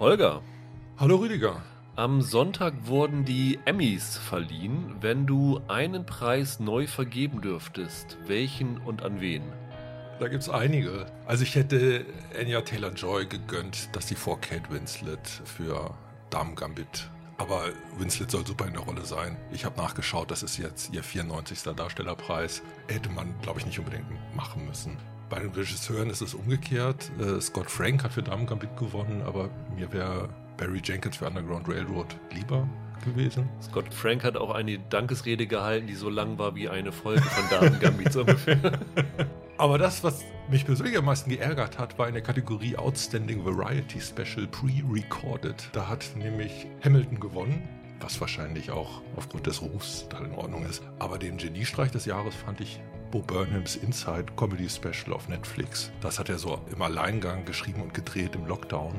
Holger. Hallo Rüdiger. Am Sonntag wurden die Emmys verliehen. Wenn du einen Preis neu vergeben dürftest, welchen und an wen? Da gibt es einige. Also ich hätte Anya Taylor-Joy gegönnt, dass sie vor Kate Winslet für Damen Gambit. Aber Winslet soll super in der Rolle sein. Ich habe nachgeschaut, das ist jetzt ihr 94. Darstellerpreis. Hätte man, glaube ich, nicht unbedingt machen müssen. Bei den Regisseuren ist es umgekehrt. Äh, Scott Frank hat für Damen Gambit gewonnen, aber mir wäre Barry Jenkins für Underground Railroad lieber gewesen. Scott Frank hat auch eine Dankesrede gehalten, die so lang war wie eine Folge von Damen Gambit so ungefähr. Aber das, was mich persönlich am meisten geärgert hat, war in der Kategorie Outstanding Variety Special Pre-Recorded. Da hat nämlich Hamilton gewonnen, was wahrscheinlich auch aufgrund des Rufs da in Ordnung ist. Aber den Geniestreich des Jahres fand ich Bo Burnhams Inside Comedy Special auf Netflix. Das hat er so im Alleingang geschrieben und gedreht im Lockdown.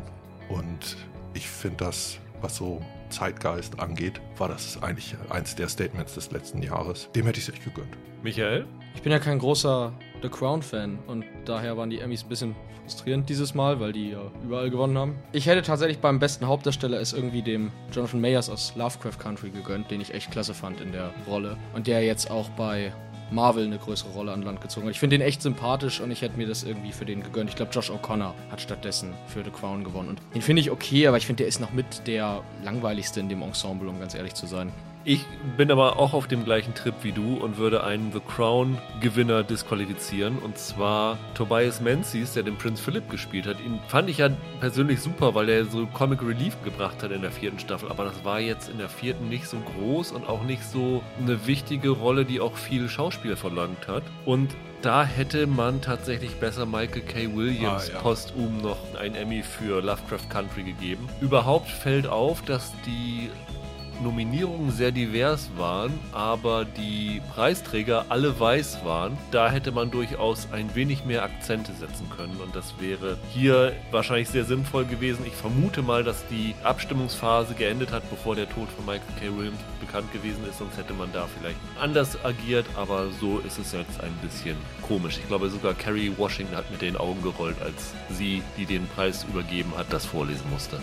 Und ich finde das, was so Zeitgeist angeht, war das eigentlich eins der Statements des letzten Jahres. Dem hätte ich es echt gegönnt. Michael? Ich bin ja kein großer The Crown-Fan und daher waren die Emmys ein bisschen frustrierend dieses Mal, weil die ja überall gewonnen haben. Ich hätte tatsächlich beim besten Hauptdarsteller es irgendwie dem Jonathan Mayers aus Lovecraft Country gegönnt, den ich echt klasse fand in der Rolle und der jetzt auch bei Marvel eine größere Rolle an Land gezogen. Ich finde den echt sympathisch und ich hätte mir das irgendwie für den gegönnt. Ich glaube, Josh O'Connor hat stattdessen für The Crown gewonnen. Und den finde ich okay, aber ich finde, der ist noch mit der langweiligste in dem Ensemble, um ganz ehrlich zu sein. Ich bin aber auch auf dem gleichen Trip wie du und würde einen The Crown-Gewinner disqualifizieren. Und zwar Tobias Menzies, der den Prinz Philip gespielt hat. Ihn fand ich ja persönlich super, weil er so Comic Relief gebracht hat in der vierten Staffel. Aber das war jetzt in der vierten nicht so groß und auch nicht so eine wichtige Rolle, die auch viel Schauspiel verlangt hat. Und da hätte man tatsächlich besser Michael K. Williams ah, ja. postum noch ein Emmy für Lovecraft Country gegeben. Überhaupt fällt auf, dass die Nominierungen sehr divers waren, aber die Preisträger alle weiß waren. Da hätte man durchaus ein wenig mehr Akzente setzen können und das wäre hier wahrscheinlich sehr sinnvoll gewesen. Ich vermute mal, dass die Abstimmungsphase geendet hat, bevor der Tod von Michael K. Williams bekannt gewesen ist, sonst hätte man da vielleicht anders agiert, aber so ist es jetzt ein bisschen komisch. Ich glaube sogar Carrie Washington hat mit den Augen gerollt, als sie, die den Preis übergeben hat, das vorlesen musste.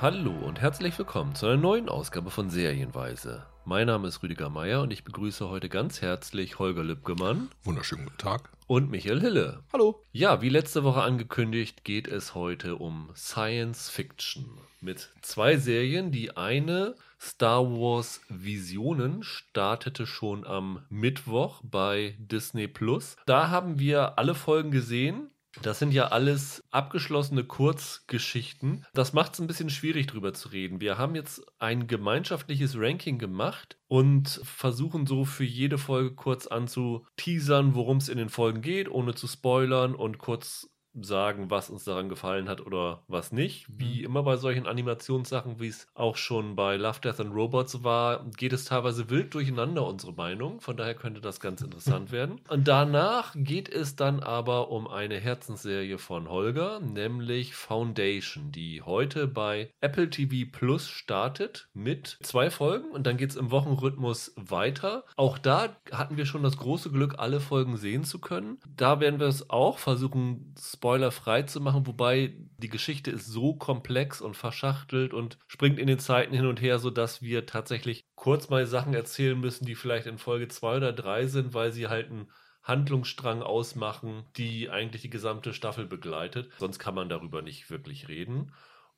Hallo und herzlich willkommen zu einer neuen Ausgabe von Serienweise. Mein Name ist Rüdiger Meier und ich begrüße heute ganz herzlich Holger Lübgemann. Wunderschönen guten Tag. Und Michael Hille. Hallo. Ja, wie letzte Woche angekündigt, geht es heute um Science Fiction. Mit zwei Serien. Die eine, Star Wars Visionen, startete schon am Mittwoch bei Disney Plus. Da haben wir alle Folgen gesehen das sind ja alles abgeschlossene Kurzgeschichten. Das macht es ein bisschen schwierig drüber zu reden. Wir haben jetzt ein gemeinschaftliches Ranking gemacht und versuchen so für jede Folge kurz anzuteasern, worum es in den Folgen geht, ohne zu spoilern und kurz sagen, was uns daran gefallen hat oder was nicht. Wie mhm. immer bei solchen Animationssachen, wie es auch schon bei Love, Death and Robots war, geht es teilweise wild durcheinander, unsere Meinung. Von daher könnte das ganz interessant werden. Und danach geht es dann aber um eine Herzensserie von Holger, nämlich Foundation, die heute bei Apple TV Plus startet mit zwei Folgen und dann geht es im Wochenrhythmus weiter. Auch da hatten wir schon das große Glück, alle Folgen sehen zu können. Da werden wir es auch versuchen, Spoiler spoilerfrei zu machen, wobei die Geschichte ist so komplex und verschachtelt und springt in den Zeiten hin und her, sodass wir tatsächlich kurz mal Sachen erzählen müssen, die vielleicht in Folge 2 oder 3 sind, weil sie halt einen Handlungsstrang ausmachen, die eigentlich die gesamte Staffel begleitet. Sonst kann man darüber nicht wirklich reden.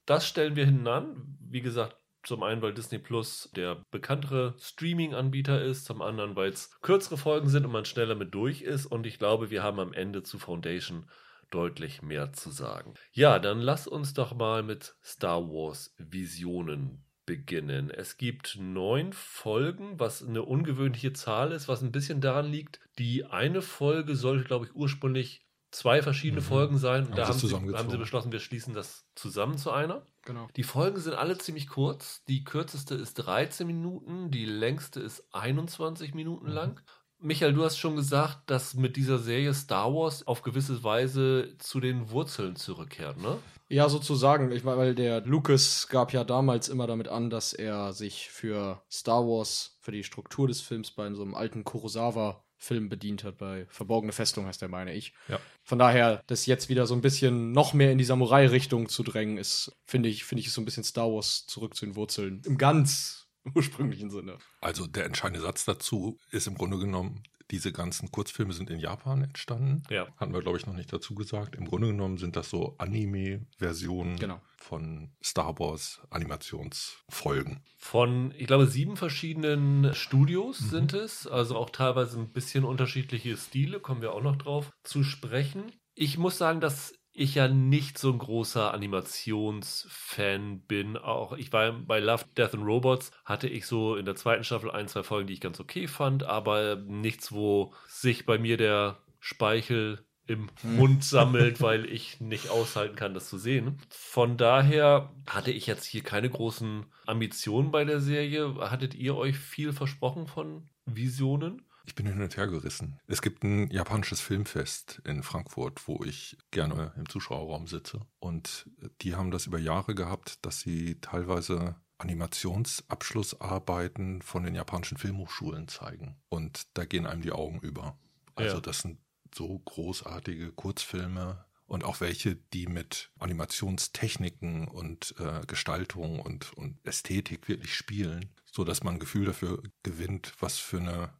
Das stellen wir hinten. Wie gesagt, zum einen, weil Disney Plus der bekanntere Streaming-Anbieter ist, zum anderen, weil es kürzere Folgen sind und man schneller mit durch ist. Und ich glaube, wir haben am Ende zu Foundation deutlich mehr zu sagen. Ja, dann lass uns doch mal mit Star Wars Visionen beginnen. Es gibt neun Folgen, was eine ungewöhnliche Zahl ist, was ein bisschen daran liegt, die eine Folge sollte, glaube ich, ursprünglich zwei verschiedene mhm. Folgen sein. Und da haben sie, haben sie, beschlossen, wir schließen das zusammen zu einer. Genau. Die Folgen sind alle ziemlich kurz. Die kürzeste ist 13 Minuten, die längste ist 21 Minuten mhm. lang. Michael, du hast schon gesagt, dass mit dieser Serie Star Wars auf gewisse Weise zu den Wurzeln zurückkehrt, ne? Ja, sozusagen. Ich meine, weil der Lucas gab ja damals immer damit an, dass er sich für Star Wars, für die Struktur des Films bei so einem alten Kurosawa Film bedient hat. Bei Verborgene Festung heißt der, meine ich. Ja. Von daher, das jetzt wieder so ein bisschen noch mehr in die Samurai-Richtung zu drängen, ist, finde ich, finde ich, ist so ein bisschen Star Wars zurück zu den Wurzeln. Im ganz ursprünglichen Sinne. Also der entscheidende Satz dazu ist im Grunde genommen, diese ganzen Kurzfilme sind in Japan entstanden. Ja. Hatten wir, glaube ich, noch nicht dazu gesagt. Im Grunde genommen sind das so Anime-Versionen Genau. von Star Wars Animationsfolgen. Von, ich glaube, sieben verschiedenen Studios Mhm. sind es. Also auch teilweise ein bisschen unterschiedliche Stile, kommen wir auch noch drauf zu sprechen. Ich muss sagen, dass ich ja nicht so ein großer Animationsfan bin. Auch ich war bei Love, Death and Robots, hatte ich so in der zweiten Staffel ein, zwei Folgen, die ich ganz okay fand, aber nichts, wo sich bei mir der Speichel im Mund sammelt, weil ich nicht aushalten kann, das zu sehen. Von daher hatte ich jetzt hier keine großen Ambitionen bei der Serie. Hattet ihr euch viel versprochen von Visionen? Ich bin hin und her gerissen. Es gibt ein japanisches Filmfest in Frankfurt, wo ich gerne im Zuschauerraum sitze. Und die haben das über Jahre gehabt, dass sie teilweise Animationsabschlussarbeiten von den japanischen Filmhochschulen zeigen. Und da gehen einem die Augen über. Also Ja. das sind so großartige Kurzfilme und auch welche, die mit Animationstechniken und äh, Gestaltung und, und Ästhetik wirklich spielen, so dass man ein Gefühl dafür gewinnt, was für eine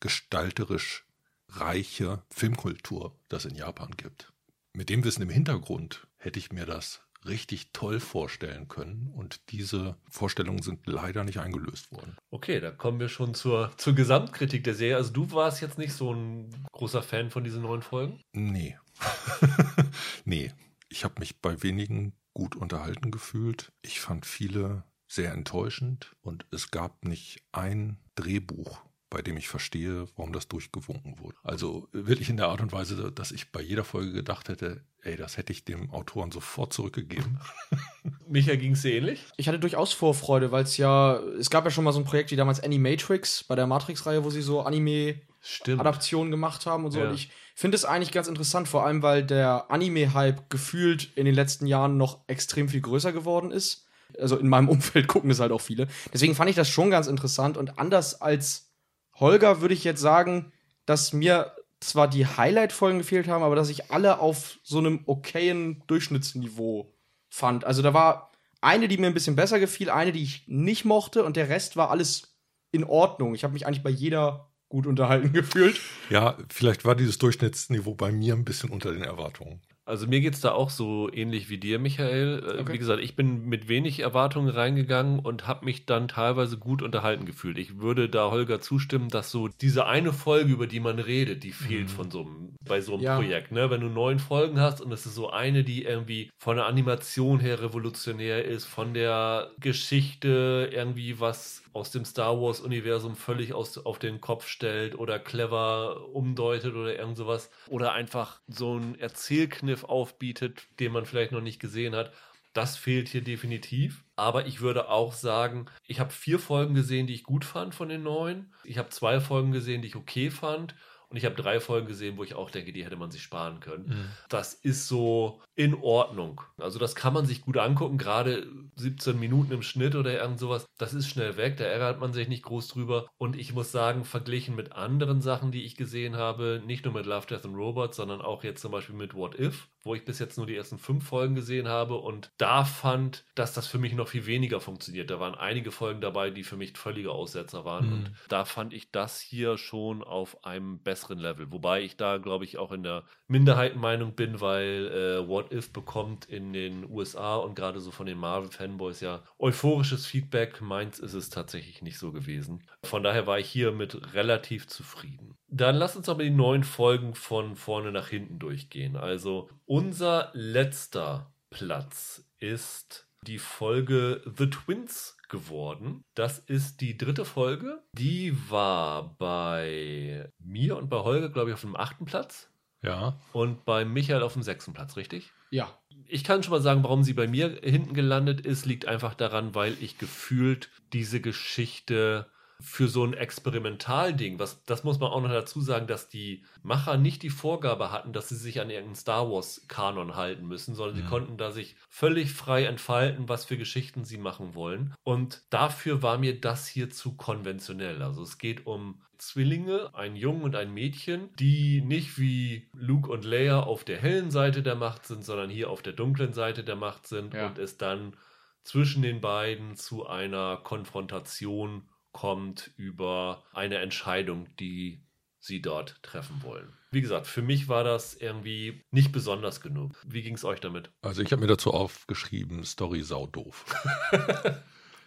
gestalterisch reiche Filmkultur das in Japan gibt. Mit dem Wissen im Hintergrund hätte ich mir das richtig toll vorstellen können und diese Vorstellungen sind leider nicht eingelöst worden. Okay, da kommen wir schon zur, zur Gesamtkritik der Serie. Also du warst jetzt nicht so ein großer Fan von diesen neuen Folgen? Nee. nee. Ich habe mich bei wenigen gut unterhalten gefühlt. Ich fand viele sehr enttäuschend und es gab nicht ein Drehbuch, bei dem ich verstehe, warum das durchgewunken wurde. Also wirklich in der Art und Weise, dass ich bei jeder Folge gedacht hätte, ey, das hätte ich dem Autoren sofort zurückgegeben. Micha ging es ähnlich? Ich hatte durchaus Vorfreude, weil es ja, es gab ja schon mal so ein Projekt wie damals Animatrix bei der Matrix-Reihe, wo sie so Anime-Adaptionen Stimmt. gemacht haben und so. Ja. Und ich finde es eigentlich ganz interessant, vor allem weil der Anime-Hype gefühlt in den letzten Jahren noch extrem viel größer geworden ist. Also in meinem Umfeld gucken es halt auch viele. Deswegen fand ich das schon ganz interessant und anders als Holger würde ich jetzt sagen, dass mir zwar die Highlight-Folgen gefehlt haben, aber dass ich alle auf so einem okayen Durchschnittsniveau fand. Also da war eine, die mir ein bisschen besser gefiel, eine, die ich nicht mochte und der Rest war alles in Ordnung. Ich habe mich eigentlich bei jeder gut unterhalten gefühlt. Ja, vielleicht war dieses Durchschnittsniveau bei mir ein bisschen unter den Erwartungen. Also mir geht es da auch so ähnlich wie dir, Michael. Äh, Okay. Wie gesagt, ich bin mit wenig Erwartungen reingegangen und habe mich dann teilweise gut unterhalten gefühlt. Ich würde da Holger zustimmen, dass so diese eine Folge, über die man redet, die fehlt von so einem, bei so einem Ja. Projekt. Ne? Wenn du neun Folgen hast und es ist so eine, die irgendwie von der Animation her revolutionär ist, von der Geschichte irgendwie was aus dem Star Wars-Universum völlig aus, auf den Kopf stellt oder clever umdeutet oder irgend sowas. Oder einfach so einen Erzählkniff aufbietet, den man vielleicht noch nicht gesehen hat. Das fehlt hier definitiv. Aber ich würde auch sagen, ich habe vier Folgen gesehen, die ich gut fand von den neuen. Ich habe zwei Folgen gesehen, die ich okay fand. Und ich habe drei Folgen gesehen, wo ich auch denke, die hätte man sich sparen können. Das ist so in Ordnung. Also das kann man sich gut angucken, gerade 17 Minuten im Schnitt oder irgend sowas. Das ist schnell weg, da ärgert man sich nicht groß drüber. Und ich muss sagen, verglichen mit anderen Sachen, die ich gesehen habe, nicht nur mit Love, Death and Robots, sondern auch jetzt zum Beispiel mit What If, wo ich bis jetzt nur die ersten fünf Folgen gesehen habe und da fand, dass das für mich noch viel weniger funktioniert. Da waren einige Folgen dabei, die für mich völlige Aussetzer waren. Mhm. Und da fand ich das hier schon auf einem besseren Level. Wobei ich da, glaube ich, auch in der Minderheitenmeinung bin, weil äh, What If bekommt in den USA und gerade so von den Marvel-Fanboys ja euphorisches Feedback. Meins ist es tatsächlich nicht so gewesen. Von daher war ich hier mit relativ zufrieden. Dann lass uns aber die neuen Folgen von vorne nach hinten durchgehen. Also unser letzter Platz ist die Folge The Twins geworden. Das ist die dritte Folge. Die war bei mir und bei Holger, glaube ich, auf dem achten Platz Ja, und bei Michael auf dem sechsten Platz, richtig? Ja. Ich kann schon mal sagen, warum sie bei mir hinten gelandet ist, liegt einfach daran, weil ich gefühlt diese Geschichte für so ein Experimentalding, was, das muss man auch noch dazu sagen, dass die Macher nicht die Vorgabe hatten, dass sie sich an irgendeinen Star Wars-Kanon halten müssen, sondern Mhm. sie konnten da sich völlig frei entfalten, was für Geschichten sie machen wollen. Und dafür war mir das hier zu konventionell. Also es geht um Zwillinge, einen Jungen und ein Mädchen, die nicht wie Luke und Leia auf der hellen Seite der Macht sind, sondern hier auf der dunklen Seite der Macht sind Ja. und es dann zwischen den beiden zu einer Konfrontation kommt über eine Entscheidung, die sie dort treffen wollen. Wie gesagt, für mich war das irgendwie nicht besonders genug. Wie ging es euch damit? Also ich habe mir dazu aufgeschrieben, Story sau doof.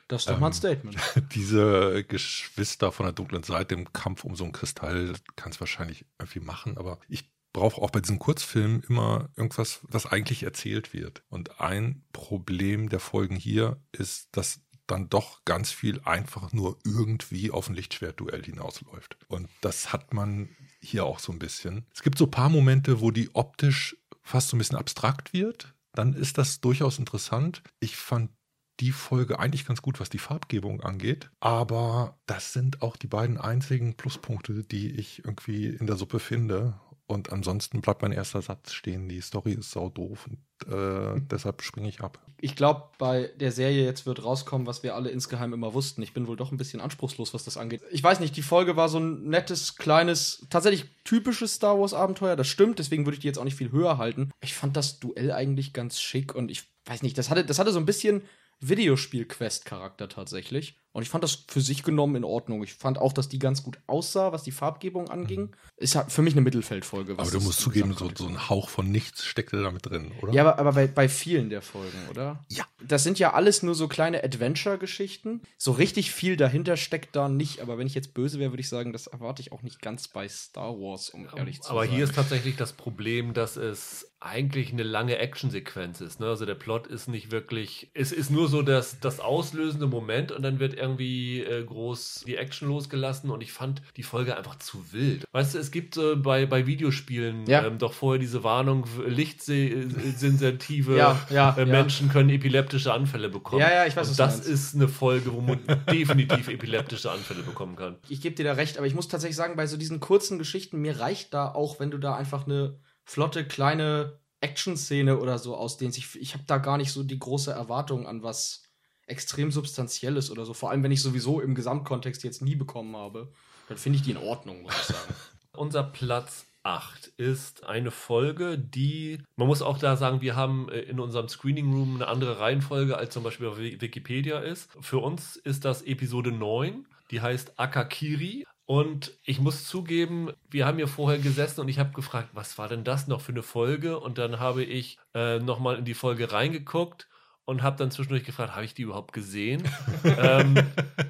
Das ist doch mal ein Ähm, Statement. Diese Geschwister von der dunklen Seite im Kampf um so einen Kristall kann es wahrscheinlich irgendwie machen, aber ich brauche auch bei diesen Kurzfilmen immer irgendwas, was eigentlich erzählt wird. Und ein Problem der Folgen hier ist, dass dann doch ganz viel einfach nur irgendwie auf ein Lichtschwertduell hinausläuft. Und das hat man hier auch so ein bisschen. Es gibt so ein paar Momente, wo die optisch fast so ein bisschen abstrakt wird. Dann ist das durchaus interessant. Ich fand die Folge eigentlich ganz gut, was die Farbgebung angeht. Aber das sind auch die beiden einzigen Pluspunkte, die ich irgendwie in der Suppe finde. Und ansonsten bleibt mein erster Satz stehen. Die Story ist sau doof und äh, deshalb springe ich ab. Ich glaube, bei der Serie jetzt wird rauskommen, was wir alle insgeheim immer wussten. Ich bin wohl doch ein bisschen anspruchslos, was das angeht. Ich weiß nicht, die Folge war so ein nettes, kleines, tatsächlich typisches Star Wars-Abenteuer. Das stimmt, deswegen würde ich die jetzt auch nicht viel höher halten. Ich fand das Duell eigentlich ganz schick und ich weiß nicht, das hatte, das hatte so ein bisschen Videospiel-Quest-Charakter tatsächlich. Und ich fand das für sich genommen in Ordnung. Ich fand auch, dass die ganz gut aussah, was die Farbgebung anging. Ist halt für mich eine Mittelfeldfolge. was Aber du musst zugeben, so, so ein Hauch von nichts steckt da mit drin, oder? ja, aber, aber bei, bei vielen der Folgen, oder? Ja. Das sind ja alles nur so kleine Adventure-Geschichten. So richtig viel dahinter steckt da nicht. Aber wenn ich jetzt böse wäre, würde ich sagen, das erwarte ich auch nicht ganz bei Star Wars, um ehrlich zu Aber sein. hier ist tatsächlich das Problem, dass es eigentlich eine lange Actionsequenz ist. Ne? Also der Plot ist nicht wirklich, es ist nur so das, das auslösende Moment und dann wird irgendwie äh, groß die Action losgelassen und ich fand die Folge einfach zu wild. Weißt du, es gibt äh, bei, bei Videospielen Ja. ähm, doch vorher diese Warnung, lichtsensitive Ja, ja, äh. Menschen können epileptische Anfälle bekommen. Ja, ja, ich weiß, und das ist eine Folge, wo man definitiv epileptische Anfälle bekommen kann. ich gebe dir da recht, aber ich muss tatsächlich sagen, bei so diesen kurzen Geschichten, mir reicht da auch, wenn du da einfach eine flotte, kleine Action-Szene oder so ausdehnst. Ich, ich habe da gar nicht so die große Erwartung an was extrem Substanzielles oder so. Vor allem, wenn ich sowieso im Gesamtkontext jetzt nie bekommen habe, dann finde ich die in Ordnung, muss ich sagen. Unser Platz 8 ist eine Folge, die, man muss auch da sagen, wir haben äh, in unserem Screening Room eine andere Reihenfolge, als zum Beispiel auf Wi- Wikipedia ist. Für uns ist das Episode 9, die heißt Akakiri. Und ich muss zugeben, wir haben hier vorher gesessen und ich habe gefragt, was war denn das noch für eine Folge? Und dann habe ich äh, nochmal in die Folge reingeguckt und habe dann zwischendurch gefragt, habe ich die überhaupt gesehen? ähm,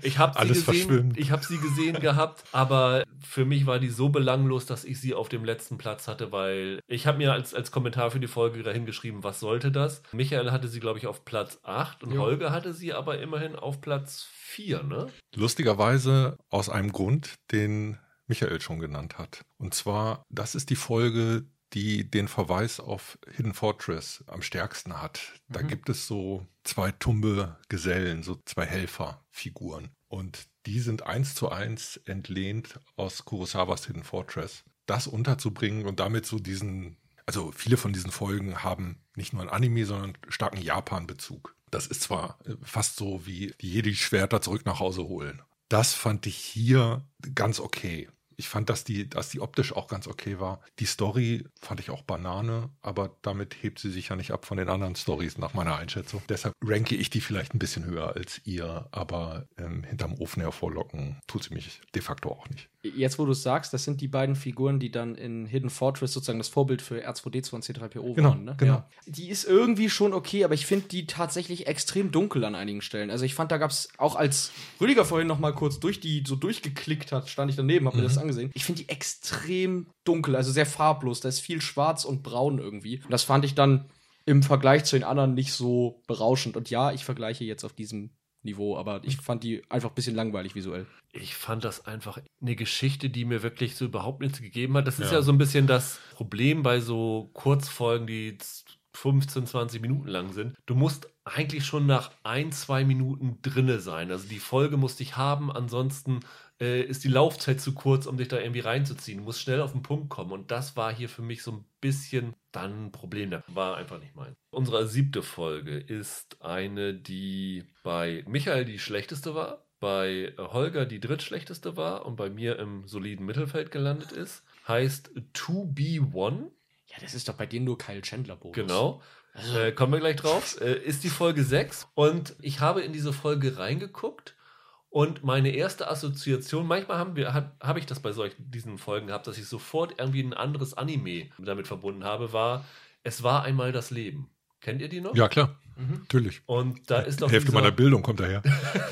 ich habe sie Alles gesehen, verschwimmt. ich habe sie gesehen gehabt, aber für mich war die so belanglos, dass ich sie auf dem letzten Platz hatte, weil ich habe mir als, als Kommentar für die Folge dahin geschrieben, was sollte das? Michael hatte sie, glaube ich, auf Platz 8 und Jo. Holger hatte sie aber immerhin auf Platz 4, ne? Lustigerweise aus einem Grund, den Michael schon genannt hat. Und zwar, das ist die Folge, die den Verweis auf Hidden Fortress am stärksten hat. Da Mhm. gibt es so zwei tumbe Gesellen, so zwei Helferfiguren. Und die sind eins zu eins entlehnt aus Kurosawas Hidden Fortress. Das unterzubringen und damit so diesen, also viele von diesen Folgen haben nicht nur einen Anime, sondern starken Japan-Bezug. Das ist zwar äh, fast so wie die Jedi-Schwerter zurück nach Hause holen. Das fand ich hier ganz okay. Ich fand, dass die, dass die optisch auch ganz okay war. Die Story fand ich auch Banane, aber damit hebt sie sich ja nicht ab von den anderen Stories nach meiner Einschätzung. Deshalb ranke ich die vielleicht ein bisschen höher als ihr, aber ähm, hinterm Ofen hervorlocken tut sie mich de facto auch nicht. Jetzt, wo du es sagst, das sind die beiden Figuren, die dann in Hidden Fortress sozusagen das Vorbild für R2D2 und C3PO Genau, waren. Ne? genau. Ja. Die ist irgendwie schon okay, aber ich finde die tatsächlich extrem dunkel an einigen Stellen. Also ich fand, da gab es auch als Rüdiger vorhin noch mal kurz durch die so durchgeklickt hat, stand ich daneben, habe mir das angesehen. Ich finde die extrem dunkel, also sehr farblos. Da ist viel Schwarz und Braun irgendwie. Und das fand ich dann im Vergleich zu den anderen nicht so berauschend. Und ja, ich vergleiche jetzt auf diesem Niveau, aber ich fand die einfach ein bisschen langweilig visuell. Ich fand das einfach eine Geschichte, die mir wirklich so überhaupt nichts gegeben hat. Das ist Ja. ja so ein bisschen das Problem bei so Kurzfolgen, die z- 15, 20 Minuten lang sind. Du musst eigentlich schon nach ein, zwei Minuten drinne sein. Also die Folge muss dich haben, ansonsten äh, ist die Laufzeit zu kurz, um dich da irgendwie reinzuziehen. Du musst schnell auf den Punkt kommen. Und das war hier für mich so ein bisschen dann ein Problem. Das war einfach nicht mein. Unsere siebte Folge ist eine, die bei Michael die schlechteste war, bei Holger die drittschlechteste war und bei mir im soliden Mittelfeld gelandet ist. Heißt To Be One. Ja, das ist doch bei denen nur Kyle Chandler Bonus. Genau. Äh, kommen wir gleich drauf. Äh, ist die Folge 6 und ich habe in diese Folge reingeguckt und meine erste Assoziation, manchmal haben wir, habe hab ich das bei solchen diesen Folgen gehabt, dass ich sofort irgendwie ein anderes Anime damit verbunden habe, war Es war einmal das Leben. Kennt ihr die noch? Ja, klar. Mhm. Natürlich. Und da ist doch Die Hälfte dieser, meiner Bildung kommt daher.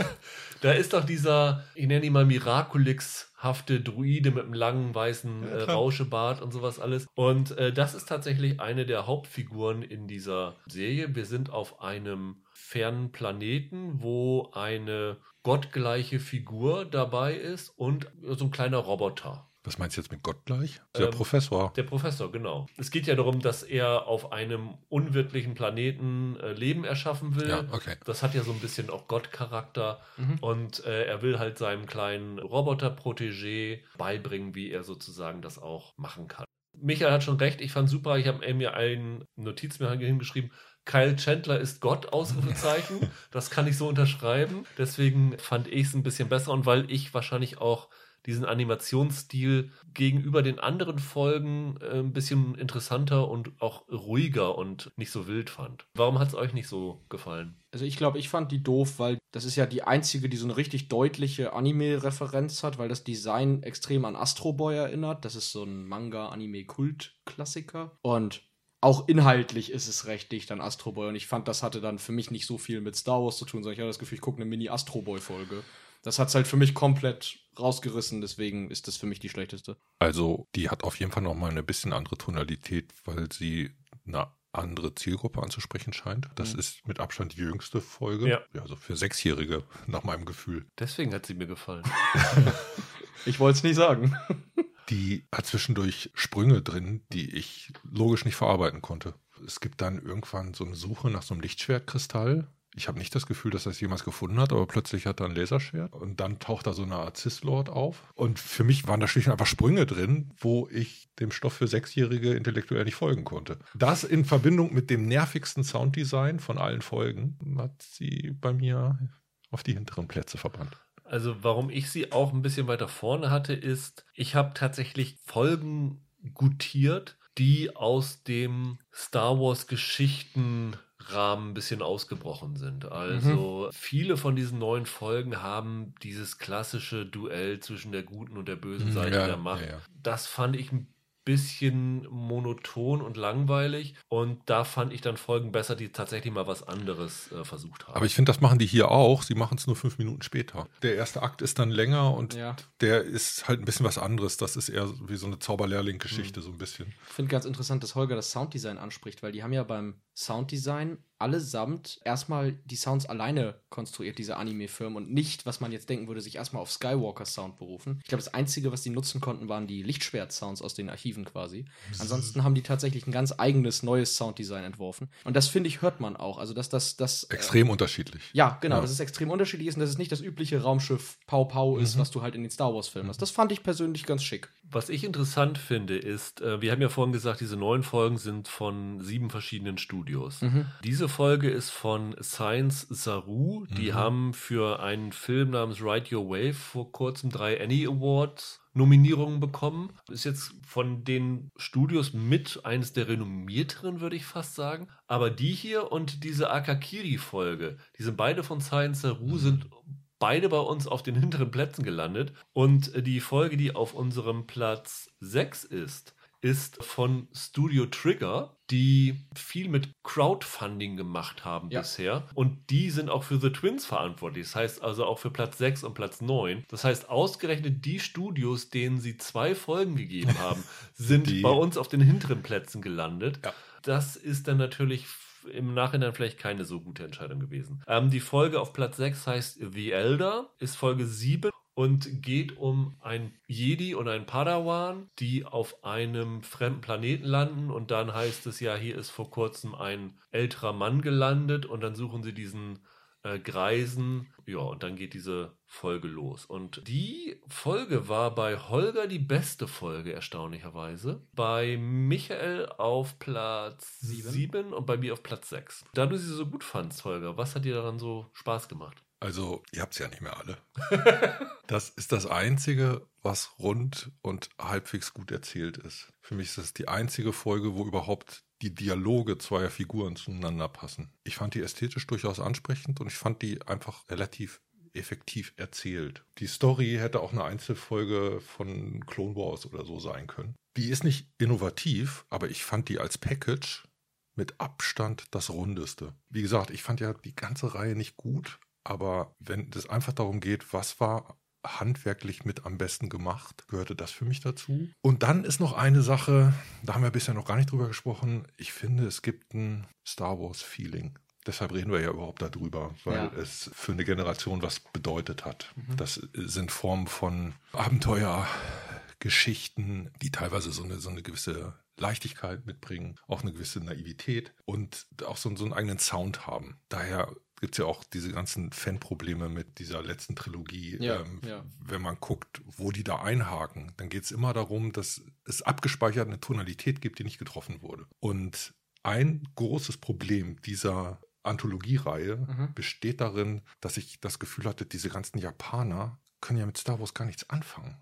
da ist doch dieser, ich nenne ihn mal Miraculix-hafte Druide mit einem langen weißen Ja, äh. Rauschebart und sowas alles. Und äh, das ist tatsächlich eine der Hauptfiguren in dieser Serie. Wir sind auf einem fernen Planeten, wo eine gottgleiche Figur dabei ist und so ein kleiner Roboter. Was meinst du jetzt mit Gott gleich? Der Ähm, Professor. Der Professor, genau. Es geht ja darum, dass er auf einem unwirtlichen Planeten äh, Leben erschaffen will. Ja, okay. Das hat ja so ein bisschen auch Gottcharakter. Mhm. Und äh, er will halt seinem kleinen Roboter-Protégé beibringen, wie er sozusagen das auch machen kann. Michael hat schon recht, ich fand super, ich habe mir einen Notiz mir hingeschrieben, Kyle Chandler ist Gott, Ausrufezeichen. das kann ich so unterschreiben. Deswegen fand ich es ein bisschen besser und weil ich wahrscheinlich auch diesen Animationsstil gegenüber den anderen Folgen äh, ein bisschen interessanter und auch ruhiger und nicht so wild fand. Warum hat es euch nicht so gefallen? Also ich glaube, ich fand die doof, weil das ist ja die einzige, die so eine richtig deutliche Anime-Referenz hat, weil das Design extrem an Astro Boy erinnert. Das ist so ein Manga-Anime-Kult-Klassiker. Und auch inhaltlich ist es recht dicht an Astro Boy. Und ich fand, das hatte dann für mich nicht so viel mit Star Wars zu tun, sondern ich hatte das Gefühl, ich gucke eine Mini-Astro Boy-Folge. Das hat es halt für mich komplett rausgerissen, deswegen ist das für mich die schlechteste. Also, die hat auf jeden Fall nochmal eine bisschen andere Tonalität, weil sie eine andere Zielgruppe anzusprechen scheint. Das Mhm. ist mit Abstand die jüngste Folge. Ja. Also für Sechsjährige, nach meinem Gefühl. Deswegen hat sie mir gefallen. Ich wollte es nicht sagen. Die hat zwischendurch Sprünge drin, die ich logisch nicht verarbeiten konnte. Es gibt dann irgendwann so eine Suche nach so einem Lichtschwertkristall. Ich habe nicht das Gefühl, dass das jemals gefunden hat, aber plötzlich hat er ein Laserschwert und dann taucht da so eine Art Cis-Lord auf. Und für mich waren da schlicht und einfach Sprünge drin, wo ich dem Stoff für Sechsjährige intellektuell nicht folgen konnte. Das in Verbindung mit dem nervigsten Sounddesign von allen Folgen hat sie bei mir auf die hinteren Plätze verbannt. Also warum ich sie auch ein bisschen weiter vorne hatte, ist, ich habe tatsächlich Folgen gutiert, die aus dem Star Wars Geschichtenrahmen ein bisschen ausgebrochen sind. Also viele von diesen neuen Folgen haben dieses klassische Duell zwischen der guten und der bösen Mhm, Seite ja, der Macht. ja, ja. Das fand ich ein bisschen monoton und langweilig und da fand ich dann Folgen besser, die tatsächlich mal was anderes äh, versucht haben. Aber ich finde, das machen die hier auch. Sie machen es nur fünf Minuten später. Der erste Akt ist dann länger und Ja. der ist halt ein bisschen was anderes. Das ist eher wie so eine Zauberlehrling-Geschichte, so ein bisschen. Ich finde ganz interessant, dass Holger das Sounddesign anspricht, weil die haben ja beim Sounddesign allesamt erstmal die Sounds alleine konstruiert, diese Anime-Firmen, und nicht, was man jetzt denken würde, sich erstmal auf Skywalker Sound berufen. Ich glaube, das Einzige, was die nutzen konnten, waren die Lichtschwert-Sounds aus den Archiven quasi. Ansonsten haben die tatsächlich ein ganz eigenes neues Sounddesign entworfen. Und das finde ich, hört man auch. Also, dass das. das äh, Extrem unterschiedlich. ja, genau, Ja. dass es extrem unterschiedlich ist und dass es nicht das übliche Raumschiff Pau Pau ist, Mhm. was du halt in den Star Wars-Filmen hast. Das fand ich persönlich ganz schick. Was ich interessant finde, ist, äh, wir haben ja vorhin gesagt, diese neun Folgen sind von sieben verschiedenen Studios. Diese Folge ist von Science Saru. Die Mhm. haben für einen Film namens Ride Your Wave vor kurzem drei Annie Awards Nominierungen bekommen. Ist jetzt von den Studios mit eines der renommierteren, würde ich fast sagen. Aber die hier und diese Akakiri-Folge, die sind beide von Science Saru, Mhm. sind beide bei uns auf den hinteren Plätzen gelandet. Und äh, die Folge, die auf unserem Platz 6 ist, ist von Studio Trigger, die viel mit Crowdfunding gemacht haben Ja. bisher. Und die sind auch für The Twins verantwortlich. Das heißt also auch für Platz 6 und Platz 9. Das heißt, ausgerechnet die Studios, denen sie zwei Folgen gegeben haben, sind Die- bei uns auf den hinteren Plätzen gelandet. Ja. Das ist dann natürlich im Nachhinein vielleicht keine so gute Entscheidung gewesen. Ähm, die Folge auf Platz 6 heißt The Elder, ist Folge 7 und geht um ein Jedi und ein Padawan, die auf einem fremden Planeten landen und dann heißt es ja, hier ist vor kurzem ein älterer Mann gelandet und dann suchen sie diesen äh, Greisen. Ja, und dann geht diese Folge los. Und die Folge war bei Holger die beste Folge, erstaunlicherweise. Bei Michael auf Platz Sieben. 7 und bei mir auf Platz 6. Da du sie so gut fandst, Holger, was hat dir daran so Spaß gemacht? Also, ihr habt es ja nicht mehr alle. das ist das Einzige, was rund und halbwegs gut erzählt ist. Für mich ist das die einzige Folge, wo überhaupt die Dialoge zweier Figuren zueinander passen. Ich fand die ästhetisch durchaus ansprechend und ich fand die einfach relativ effektiv erzählt. Die Story hätte auch eine Einzelfolge von Clone Wars oder so sein können. Die ist nicht innovativ, aber ich fand die als Package mit Abstand das rundeste. Wie gesagt, ich fand ja die ganze Reihe nicht gut, aber wenn es einfach darum geht, was war handwerklich mit am besten gemacht, gehörte das für mich dazu. Und dann ist noch eine Sache, da haben wir bisher noch gar nicht drüber gesprochen. Ich finde, es gibt ein Star Wars-Feeling. Deshalb reden wir ja überhaupt darüber, weil Ja. es für eine Generation was bedeutet hat. Mhm. Das sind Formen von Abenteuergeschichten, die teilweise so eine, so eine gewisse Leichtigkeit mitbringen, auch eine gewisse Naivität und auch so, so einen eigenen Sound haben. Daher gibt es ja auch diese ganzen Fanprobleme mit dieser letzten Trilogie. Ja, ähm, ja. Wenn man guckt, wo die da einhaken, dann geht es immer darum, dass es abgespeichert eine Tonalität gibt, die nicht getroffen wurde. Und ein großes Problem dieser Anthologiereihe Mhm. besteht darin, dass ich das Gefühl hatte, diese ganzen Japaner können ja mit Star Wars gar nichts anfangen.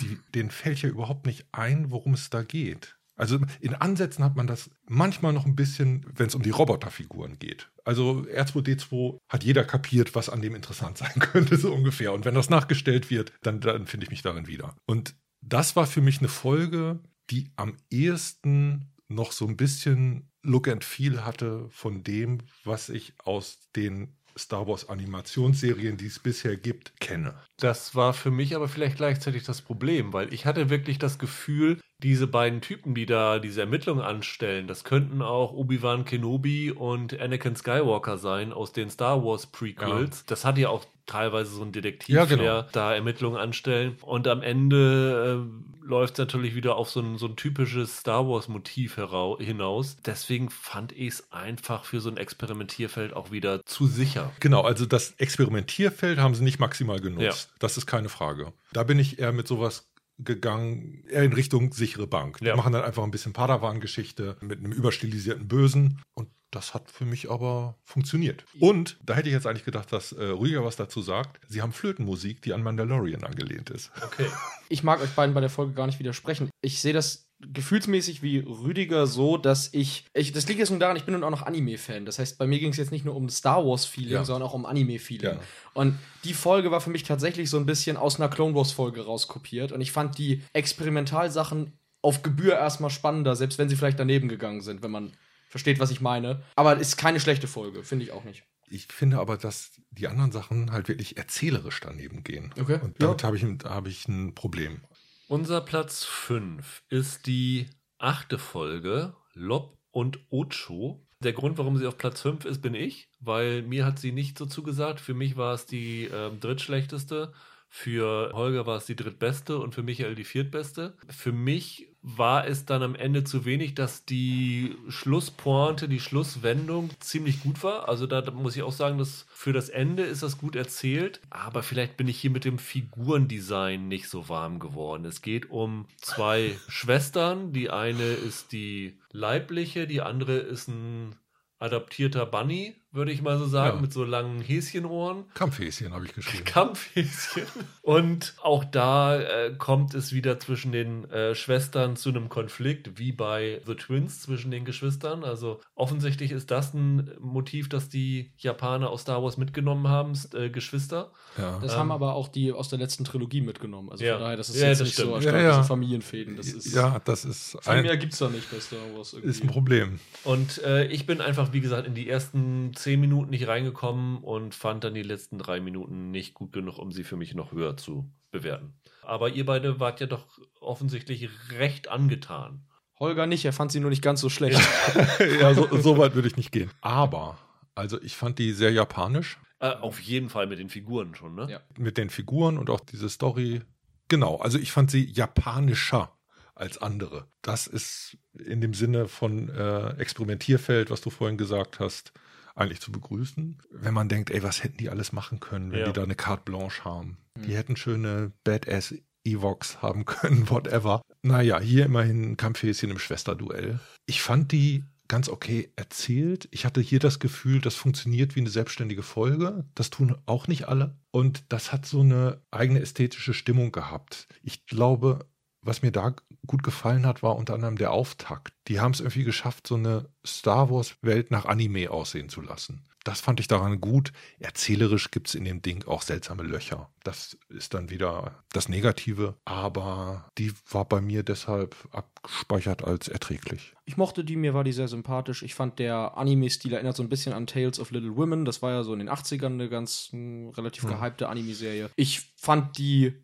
Die, denen fällt ja überhaupt nicht ein, worum es da geht. Also in Ansätzen hat man das manchmal noch ein bisschen, wenn es um die Roboterfiguren geht. Also R2D2 hat jeder kapiert, was an dem interessant sein könnte, so ungefähr. Und wenn das nachgestellt wird, dann, dann finde ich mich darin wieder. Und das war für mich eine Folge, die am ehesten noch so ein bisschen Look and Feel hatte von dem, was ich aus den Star Wars Animationsserien, die es bisher gibt, kenne. Das war für mich aber vielleicht gleichzeitig das Problem, weil ich hatte wirklich das Gefühl, diese beiden Typen, die da diese Ermittlungen anstellen, das könnten auch Obi-Wan Kenobi und Anakin Skywalker sein aus den Star Wars Prequels. Das hat ja auch teilweise so ein Detektiv, Ja, genau. der da Ermittlungen anstellen. Und am Ende äh, läuft es natürlich wieder auf so ein, so ein typisches Star Wars-Motiv hinaus. Deswegen fand ich es einfach für so ein Experimentierfeld auch wieder zu sicher. Genau, also das Experimentierfeld haben sie nicht maximal genutzt. Ja. Das ist keine Frage. Da bin ich eher mit sowas gegangen, eher in Richtung sichere Bank. Die Ja. machen dann einfach ein bisschen Padawan-Geschichte mit einem überstilisierten Bösen und das hat für mich aber funktioniert. Und da hätte ich jetzt eigentlich gedacht, dass äh, Rüdiger was dazu sagt. Sie haben Flötenmusik, die an Mandalorian angelehnt ist. Okay. Ich mag euch beiden bei der Folge gar nicht widersprechen. Ich sehe das gefühlsmäßig wie Rüdiger so, dass ich, ich das liegt jetzt nur daran, ich bin nun auch noch Anime-Fan. Das heißt, bei mir ging es jetzt nicht nur um Star Wars-Feeling, Ja. sondern auch um Anime-Feeling. Ja. Und die Folge war für mich tatsächlich so ein bisschen aus einer Clone Wars-Folge rauskopiert. Und ich fand die Experimentalsachen auf Gebühr erstmal spannender, selbst wenn sie vielleicht daneben gegangen sind, wenn man versteht, was ich meine. Aber ist keine schlechte Folge, finde ich auch nicht. Ich finde aber, dass die anderen Sachen halt wirklich erzählerisch daneben gehen. Okay. Und damit habe ich, hab ich ein Problem. Unser Platz 5 ist die achte Folge, Lob und Ocho. Der Grund, warum sie auf Platz 5 ist, bin ich, weil mir hat sie nicht so zugesagt. Für mich war es die ähm, drittschlechteste. Für Holger war es die drittbeste und für Michael die viertbeste. Für mich war es dann am Ende zu wenig, dass die Schlusspointe, die Schlusswendung ziemlich gut war. Also da muss ich auch sagen, dass für das Ende ist das gut erzählt. Aber vielleicht bin ich hier mit dem Figurendesign nicht so warm geworden. Es geht um zwei Schwestern. Die eine ist die leibliche, die andere ist ein adaptierter Bunny, würde ich mal so sagen, Ja. mit so langen Häschenohren. Kampfhäschen habe ich geschrieben. Kampfhäschen. Und auch da äh, kommt es wieder zwischen den äh, Schwestern zu einem Konflikt, wie bei The Twins zwischen den Geschwistern. Also offensichtlich ist das ein Motiv, das die Japaner aus Star Wars mitgenommen haben, äh, Geschwister. Ja. Das Ähm, haben aber auch die aus der letzten Trilogie mitgenommen. Also Ja. von daher, das ist Ja, jetzt das nicht so stimmt. stark, Ja, ja. Familienfäden. Das ist, ja, das ist Viel ein, mehr gibt es da nicht bei Star Wars irgendwie. ist ein Problem. Und äh, ich bin einfach, wie gesagt, in die ersten zehn Minuten nicht reingekommen und fand dann die letzten drei Minuten nicht gut genug, um sie für mich noch höher zu bewerten. Aber ihr beide wart ja doch offensichtlich recht angetan. Holger nicht, er fand sie nur nicht ganz so schlecht. ja, so, so weit würde ich nicht gehen. Aber, also ich fand die sehr japanisch. Äh, auf jeden Fall mit den Figuren schon, ne? Ja. Mit den Figuren und auch diese Story. Genau, also ich fand sie japanischer als andere. Das ist in dem Sinne von äh, Experimentierfeld, was du vorhin gesagt hast, eigentlich zu begrüßen. Wenn man denkt, ey, was hätten die alles machen können, wenn Ja. die da eine Carte Blanche haben. Mhm. Die hätten schöne Badass Evox haben können, whatever. Naja, hier immerhin ein Kampfhäschen im Schwesterduell. Ich fand die ganz okay erzählt. Ich hatte hier das Gefühl, das funktioniert wie eine selbstständige Folge. Das tun auch nicht alle. Und das hat so eine eigene ästhetische Stimmung gehabt. Ich glaube, was mir da gut gefallen hat, war unter anderem der Auftakt. Die haben es irgendwie geschafft, so eine Star Wars-Welt nach Anime aussehen zu lassen. Das fand ich daran gut. Erzählerisch gibt es in dem Ding auch seltsame Löcher. Das ist dann wieder das Negative. Aber die war bei mir deshalb abgespeichert als erträglich. Ich mochte die, mir war die sehr sympathisch. Ich fand, der Anime-Stil erinnert so ein bisschen an Tales of Little Women. Das war ja so in den 80ern eine ganz mh, relativ Hm. gehypte Anime-Serie. Ich fand die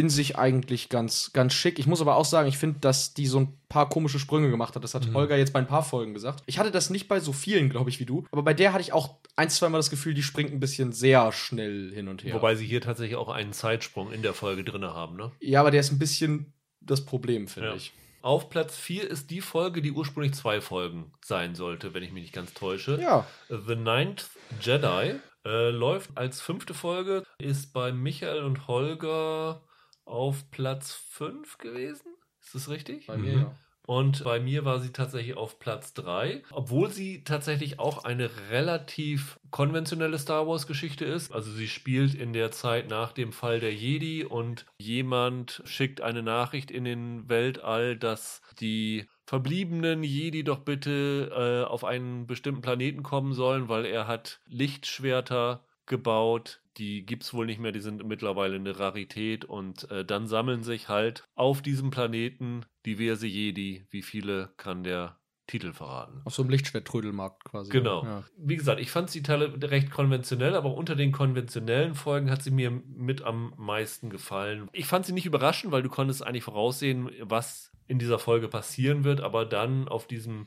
in sich eigentlich ganz, ganz schick. Ich muss aber auch sagen, ich finde, dass die so ein paar komische Sprünge gemacht hat. Das hat Mhm. Holger jetzt bei ein paar Folgen gesagt. Ich hatte das nicht bei so vielen, glaube ich, wie du. Aber bei der hatte ich auch ein, zwei Mal das Gefühl, die springt ein bisschen sehr schnell hin und her. Wobei sie hier tatsächlich auch einen Zeitsprung in der Folge drin haben, ne? ja, aber der ist ein bisschen das Problem, finde Ja. ich. Auf Platz 4 ist die Folge, die ursprünglich zwei Folgen sein sollte, wenn ich mich nicht ganz täusche. Ja. The Ninth Jedi äh, läuft als fünfte Folge, ist bei Michael und Holger auf Platz 5 gewesen. Ist das richtig? Bei mir Mhm. ja. Und bei mir war sie tatsächlich auf Platz 3, obwohl sie tatsächlich auch eine relativ konventionelle Star Wars-Geschichte ist. Also sie spielt in der Zeit nach dem Fall der Jedi und jemand schickt eine Nachricht in den Weltall, dass die verbliebenen Jedi doch bitte äh, auf einen bestimmten Planeten kommen sollen, weil er hat Lichtschwerter gebaut. Die gibt es wohl nicht mehr, die sind mittlerweile eine Rarität und äh, dann sammeln sich halt auf diesem Planeten diverse Jedi. Wie viele kann der Titel verraten? Auf so einem Lichtschwert-Trödelmarkt quasi. Genau. Ja. Wie gesagt, ich fand sie Teile recht konventionell, aber unter den konventionellen Folgen hat sie mir mit am meisten gefallen. Ich fand sie nicht überraschend, weil du konntest eigentlich voraussehen, was in dieser Folge passieren wird, aber dann auf diesem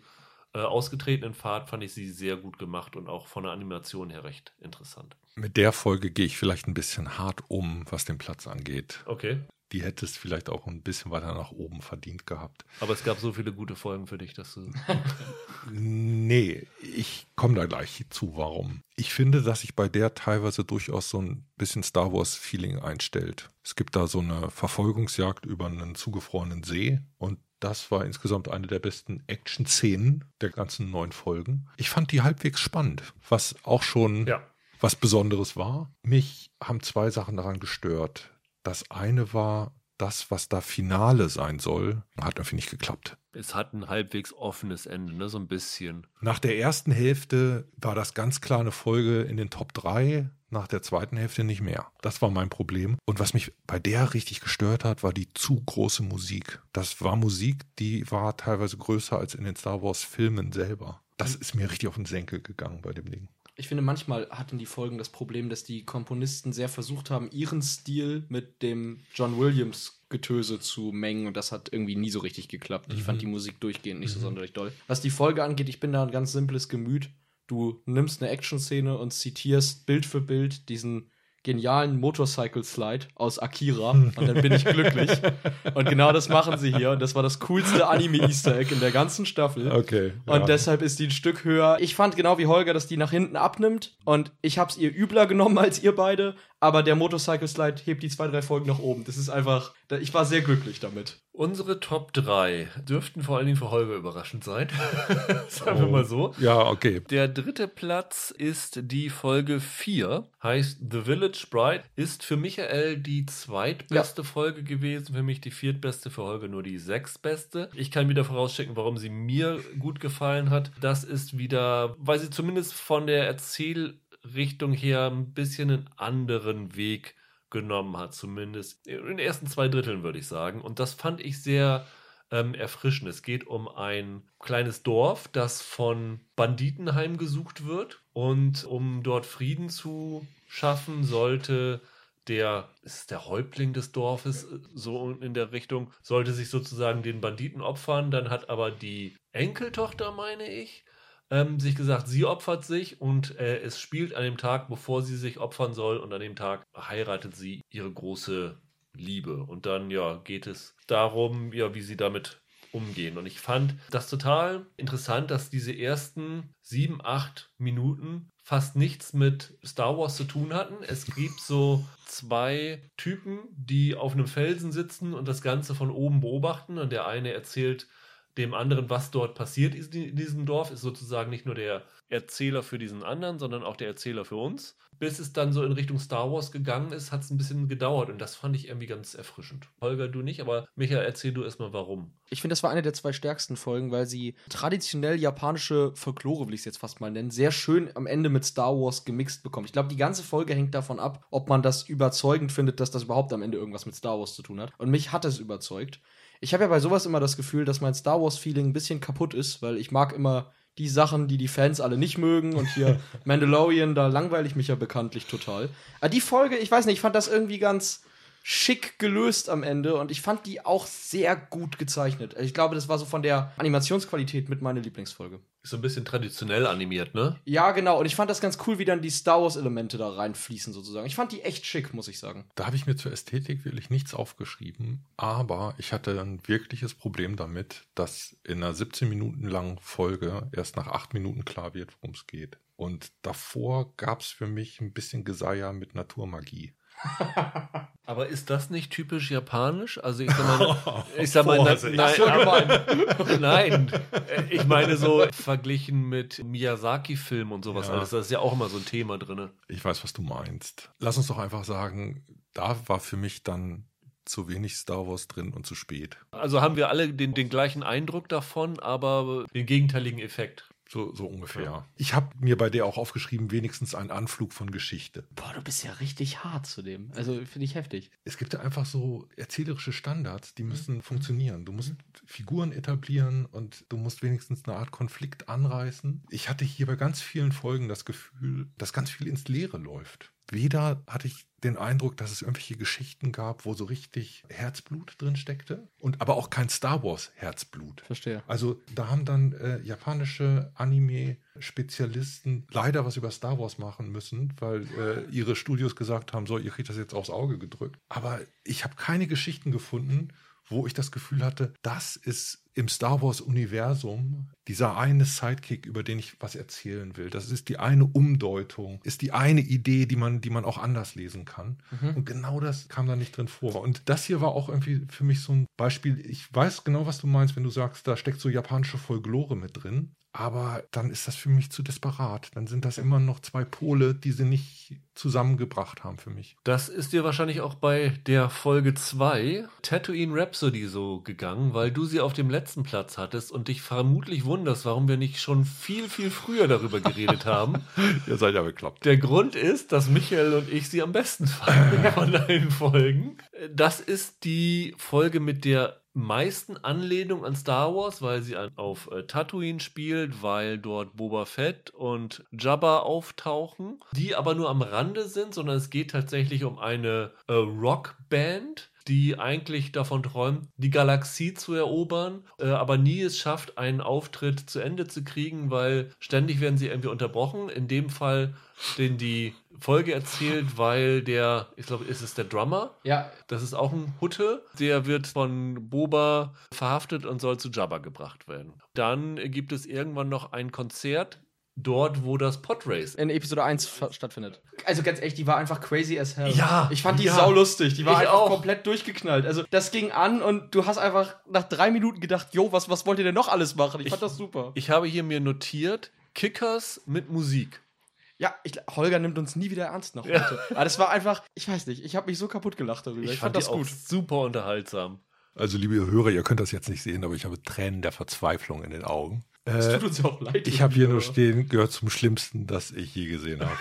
äh, ausgetretenen Pfad fand ich sie sehr gut gemacht und auch von der Animation her recht interessant. Mit der Folge gehe ich vielleicht ein bisschen hart um, was den Platz angeht. Okay. Die hätte es vielleicht auch ein bisschen weiter nach oben verdient gehabt. Aber es gab so viele gute Folgen für dich, dass du. Nee, ich komme da gleich zu, warum. Ich finde, dass sich bei der teilweise durchaus so ein bisschen Star Wars-Feeling einstellt. Es gibt da so eine Verfolgungsjagd über einen zugefrorenen See und das war insgesamt eine der besten Action-Szenen der ganzen neun Folgen. Ich fand die halbwegs spannend, was auch schon Ja. was Besonderes war. Mich haben zwei Sachen daran gestört. Das eine war, das, was da Finale sein soll, hat irgendwie nicht geklappt. Es hat ein halbwegs offenes Ende, ne? So ein bisschen. Nach der ersten Hälfte war das ganz klar eine Folge in den Top 3, nach der zweiten Hälfte nicht mehr. Das war mein Problem. Und was mich bei der richtig gestört hat, war die zu große Musik. Das war Musik, die war teilweise größer als in den Star Wars Filmen selber. Das ist mir richtig auf den Senkel gegangen bei dem Ding. Ich finde, manchmal hatten die Folgen das Problem, dass die Komponisten sehr versucht haben, ihren Stil mit dem John Williams Getöse zu mengen und das hat irgendwie nie so richtig geklappt. Ich Mhm. fand die Musik durchgehend nicht so Mhm. sonderlich doll. Was die Folge angeht, ich bin da ein ganz simples Gemüt. Du nimmst eine Action-Szene und zitierst Bild für Bild diesen genialen Motorcycle-Slide aus Akira und dann bin ich glücklich. Und genau das machen sie hier und das war das coolste Anime-Easter Egg in der ganzen Staffel. Okay. Und deshalb ist die ein Stück höher. Ich fand genau wie Holger, dass die nach hinten abnimmt. Und ich hab's ihr übler genommen als ihr beide. Aber der Motorcycle Slide hebt die zwei, drei Folgen nach oben. Das ist einfach. Ich war sehr glücklich damit. Unsere Top 3 dürften vor allen Dingen für Holger überraschend sein. Sagen wir Oh. mal so. Ja, okay. Der dritte Platz ist die Folge 4, heißt The Village Bride, ist für Michael die zweitbeste Folge gewesen, für mich die viertbeste, für Holger nur die sechstbeste. Ich kann wieder vorausschicken, warum sie mir gut gefallen hat. Das ist wieder, weil sie zumindest von der Erzählrichtung her ein bisschen einen anderen Weg genommen hat, zumindest in den ersten zwei Dritteln, würde ich sagen. Und das fand ich sehr ähm, erfrischend. Es geht um ein kleines Dorf, das von Banditen heimgesucht wird. Und um dort Frieden zu schaffen, sollte der, ist der Häuptling des Dorfes, äh, so in der Richtung, sollte sich sozusagen den Banditen opfern. Dann hat aber die Enkeltochter, meine ich, ähm, sich gesagt, sie opfert sich und äh, es spielt an dem Tag, bevor sie sich opfern soll und an dem Tag heiratet sie ihre große Liebe. Und dann, ja, geht es darum, ja, wie sie damit umgehen. Und ich fand das total interessant, dass diese ersten sieben, acht Minuten fast nichts mit Star Wars zu tun hatten. Es gibt so zwei Typen, die auf einem Felsen sitzen und das Ganze von oben beobachten. Und der eine erzählt dem anderen, was dort passiert ist in diesem Dorf, ist sozusagen nicht nur der Erzähler für diesen anderen, sondern auch der Erzähler für uns. Bis es dann so in Richtung Star Wars gegangen ist, hat es ein bisschen gedauert und das fand ich irgendwie ganz erfrischend. Holger, du nicht, aber Michael, erzähl du erstmal warum. Ich finde, das war eine der zwei stärksten Folgen, weil sie traditionell japanische Folklore, will ich es jetzt fast mal nennen, sehr schön am Ende mit Star Wars gemixt bekommt. Ich glaube, die ganze Folge hängt davon ab, ob man das überzeugend findet, dass das überhaupt am Ende irgendwas mit Star Wars zu tun hat. Und mich hat es überzeugt. Ich habe ja bei sowas immer das Gefühl, dass mein Star Wars-Feeling ein bisschen kaputt ist, weil ich mag immer die Sachen, die die Fans alle nicht mögen. Und hier Mandalorian, da langweile ich mich ja bekanntlich total. Aber die Folge, ich weiß nicht, ich fand das irgendwie ganz schick gelöst am Ende und ich fand die auch sehr gut gezeichnet. Ich glaube, das war so von der Animationsqualität mit meine Lieblingsfolge. Ist so ein bisschen traditionell animiert, ne? Ja, genau. Und ich fand das ganz cool, wie dann die Star Wars-Elemente da reinfließen, sozusagen. Ich fand die echt schick, muss ich sagen. Da habe ich mir zur Ästhetik wirklich nichts aufgeschrieben, aber ich hatte ein wirkliches Problem damit, dass in einer 17 Minuten langen Folge erst nach 8 Minuten klar wird, worum es geht. Und davor gab es für mich ein bisschen Geseier mit Naturmagie. Aber ist das nicht typisch japanisch? Also ich sag mal, ich sag mal Vorsicht. nein, aber, nein, ich meine so verglichen mit Miyazaki-Filmen und sowas Ja. alles, das ist ja auch immer so ein Thema drin. Ich weiß, was du meinst. Lass uns doch einfach sagen, da war für mich dann zu wenig Star Wars drin und zu spät. Also haben wir alle den, den gleichen Eindruck davon, aber den gegenteiligen Effekt. So, so ungefähr. Ja. Ich habe mir bei der auch aufgeschrieben, wenigstens ein Anflug von Geschichte. Boah, du bist ja richtig hart zu dem. Also finde ich heftig. Es gibt ja einfach so erzählerische Standards, die müssen funktionieren. Du musst Figuren etablieren und du musst wenigstens eine Art Konflikt anreißen. Ich hatte hier bei ganz vielen Folgen das Gefühl, dass ganz viel ins Leere läuft. Weder hatte ich den Eindruck, dass es irgendwelche Geschichten gab, wo so richtig Herzblut drin steckte und aber auch kein Star Wars Herzblut. Verstehe. Also da haben dann äh, japanische Anime-Spezialisten leider was über Star Wars machen müssen, weil äh, ihre Studios gesagt haben, so, ihr kriegt das jetzt aufs Auge gedrückt. Aber ich habe keine Geschichten gefunden, wo ich das Gefühl hatte, das ist im Star Wars-Universum dieser eine Sidekick, über den ich was erzählen will. Das ist die eine Umdeutung, ist die eine Idee, die man, die man auch anders lesen kann. Und genau das kam da nicht drin vor. Und das hier war auch irgendwie für mich so ein Beispiel. Ich weiß genau, was du meinst, wenn du sagst, da steckt so japanische Folklore mit drin. Aber dann ist das für mich zu desperat. Dann sind das immer noch zwei Pole, die sie nicht zusammengebracht haben für mich. Das ist dir wahrscheinlich auch bei der Folge 2 Tatooine Rhapsody so gegangen, weil du sie auf dem letzten Platz hattest und dich vermutlich wunderst, warum wir nicht schon viel, viel früher darüber geredet haben. Ihr seid ja bekloppt. Der Grund ist, dass Michael und ich sie am besten fanden von allen Folgen. Das ist die Folge mit der meisten Anlehnung an Star Wars, weil sie auf äh, Tatooine spielt, weil dort Boba Fett und Jabba auftauchen, die aber nur am Rande sind, sondern es geht tatsächlich um eine äh, Rockband, die eigentlich davon träumt, die Galaxie zu erobern, äh, aber nie es schafft, einen Auftritt zu Ende zu kriegen, weil ständig werden sie irgendwie unterbrochen. In dem Fall, den die Folge erzählt, weil der, ich glaube, ist es der Drummer? Ja, Das ist auch ein Hutte. Der wird von Boba verhaftet und soll zu Jabba gebracht werden. Dann gibt es irgendwann noch ein Konzert dort, wo das Podrace in Episode 1 fa- stattfindet. Also ganz echt, die war einfach crazy as hell. Ja, Ich fand die ja. sau lustig. Die war Ich einfach auch. komplett durchgeknallt. Also das ging an und du hast einfach nach drei Minuten gedacht, jo, was, was wollt ihr denn noch alles machen? Ich, Ich- fand das super. Ich habe hier mir notiert, Kickers mit Musik. Ja, ich, Holger nimmt uns nie wieder ernst nach heute. Aber das war einfach, ich weiß nicht, ich habe mich so kaputt gelacht darüber. Ich, fand, die das auch gut. super unterhaltsam. Also, liebe Hörer, ihr könnt das jetzt nicht sehen, aber ich habe Tränen der Verzweiflung in den Augen. Es Äh, tut uns ja auch leid. ich habe hier nur stehen, gehört zum Schlimmsten, das ich je gesehen habe.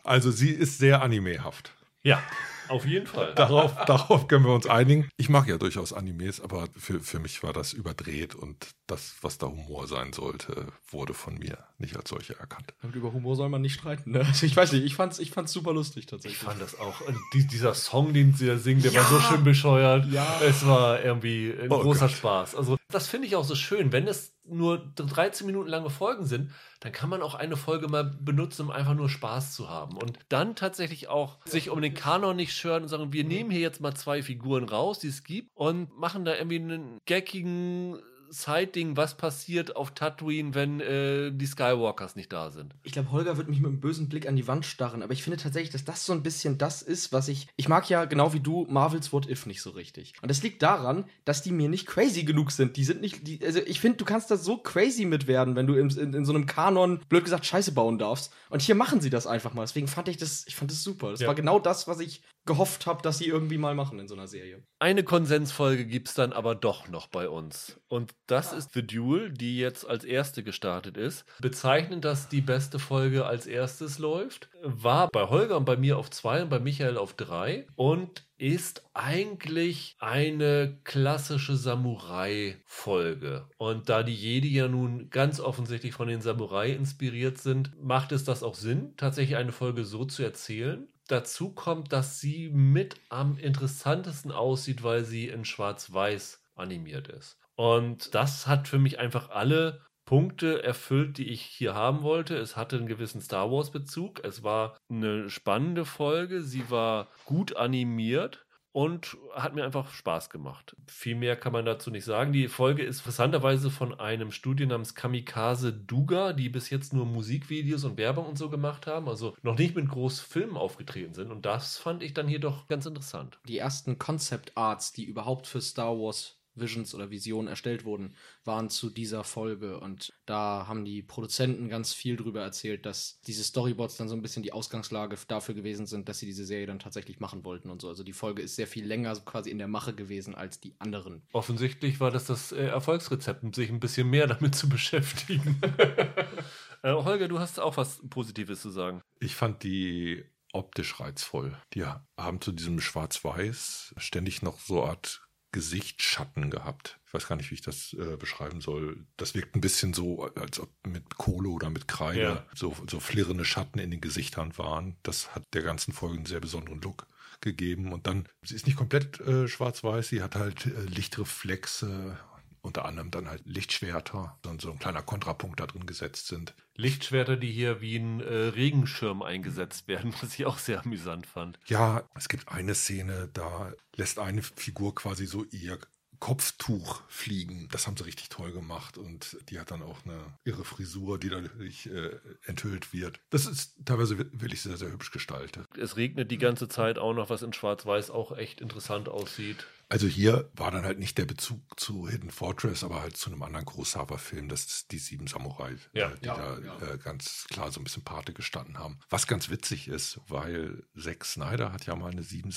also, sie ist sehr animehaft. Ja, auf jeden Fall. Darauf, darauf können wir uns einigen. Ich mag ja durchaus Animes, aber für, für mich war das überdreht und das, was da Humor sein sollte, wurde von mir nicht als solche erkannt. Und über Humor soll man nicht streiten. Ne? Also ich weiß nicht, ich fand's, ich fand's super lustig Ich tatsächlich. fand das auch. Und die, dieser Song, den sie da singen, der war so schön bescheuert. Ja. Es war irgendwie ein Oh großer Gott. Spaß. Also, das finde ich auch so schön, wenn es nur 13 Minuten lange Folgen sind, dann kann man auch eine Folge mal benutzen, um einfach nur Spaß zu haben. Und dann tatsächlich auch sich um den Kanon nicht schören und sagen, wir nehmen hier jetzt mal zwei Figuren raus, die es gibt, und machen da irgendwie einen geckigen Side-Ding, was passiert auf Tatooine, wenn äh, die Skywalkers nicht da sind. Ich glaube, Holger wird mich mit einem bösen Blick an die Wand starren, aber ich finde tatsächlich, dass das so ein bisschen das ist, was ich. Ich mag ja genau wie du Marvels What If nicht so richtig. Und das liegt daran, dass die mir nicht crazy genug sind. Die sind nicht. Die, also ich finde, du kannst da so crazy mit werden, wenn du in, in, in, so einem Kanon, blöd gesagt, Scheiße bauen darfst. Und hier machen sie das einfach mal. Deswegen fand ich das, ich fand das super. Das Ja. war genau das, was ich gehofft habe, dass sie irgendwie mal machen in so einer Serie. Eine Konsensfolge gibt es dann aber doch noch bei uns. Und das ist The Duel, die jetzt als erste gestartet ist. Bezeichnend, dass die beste Folge als erstes läuft. War bei Holger und bei mir auf zwei und bei Michael auf drei. Und ist eigentlich eine klassische Samurai-Folge. Und da die Jedi ja nun ganz offensichtlich von den Samurai inspiriert sind, macht es das auch Sinn, tatsächlich eine Folge so zu erzählen. Dazu kommt, dass sie mit am interessantesten aussieht, weil sie in Schwarz-Weiß animiert ist. Und das hat für mich einfach alle Punkte erfüllt, die ich hier haben wollte. Es hatte einen gewissen Star Wars-Bezug. Es war eine spannende Folge. Sie war gut animiert und hat mir einfach Spaß gemacht. Viel mehr kann man dazu nicht sagen. Die Folge ist interessanterweise von einem Studio namens Kamikaze Duga, die bis jetzt nur Musikvideos und Werbung und so gemacht haben, also noch nicht mit großen Filmen aufgetreten sind. Und das fand ich dann hier doch ganz interessant. Die ersten Concept Arts, die überhaupt für Star Wars Visions oder Visionen erstellt wurden, waren zu dieser Folge. Und da haben die Produzenten ganz viel drüber erzählt, dass diese Storyboards dann so ein bisschen die Ausgangslage dafür gewesen sind, dass sie diese Serie dann tatsächlich machen wollten und so. Also die Folge ist sehr viel länger so quasi in der Mache gewesen als die anderen. Offensichtlich war das das äh, Erfolgsrezept, um sich ein bisschen mehr damit zu beschäftigen. äh, Holger, du hast auch was Positives zu sagen. Ich fand die optisch reizvoll. Die haben zu diesem Schwarz-Weiß ständig noch so eine Art Gesichtsschatten gehabt. Ich weiß gar nicht, wie ich das äh, beschreiben soll. Das wirkt ein bisschen so, als ob mit Kohle oder mit Kreide Ja. so, so flirrende Schatten in den Gesichtern waren. Das hat der ganzen Folge einen sehr besonderen Look gegeben. Und dann, sie ist nicht komplett äh, schwarz-weiß, sie hat halt äh, Lichtreflexe, unter anderem dann halt Lichtschwerter, dann so ein kleiner Kontrapunkt da drin gesetzt sind. Lichtschwerter, die hier wie ein äh, Regenschirm eingesetzt werden, was ich auch sehr amüsant fand. Ja, es gibt eine Szene, da lässt eine Figur quasi so ihr Kopftuch fliegen. Das haben sie richtig toll gemacht und die hat dann auch eine irre Frisur, die dadurch äh, enthüllt wird. Das ist teilweise wi- wirklich sehr, sehr hübsch gestaltet. Es regnet die ganze Zeit auch noch, was in Schwarz-Weiß auch echt interessant aussieht. Also hier war dann halt nicht der Bezug zu Hidden Fortress, aber halt zu einem anderen Kurosawa-Film, das ist die Sieben Samurai, Ja. äh, die Ja, da ja. Äh, ganz klar so ein bisschen Pate gestanden haben. Was ganz witzig ist, weil Zack Snyder hat ja mal eine Sieben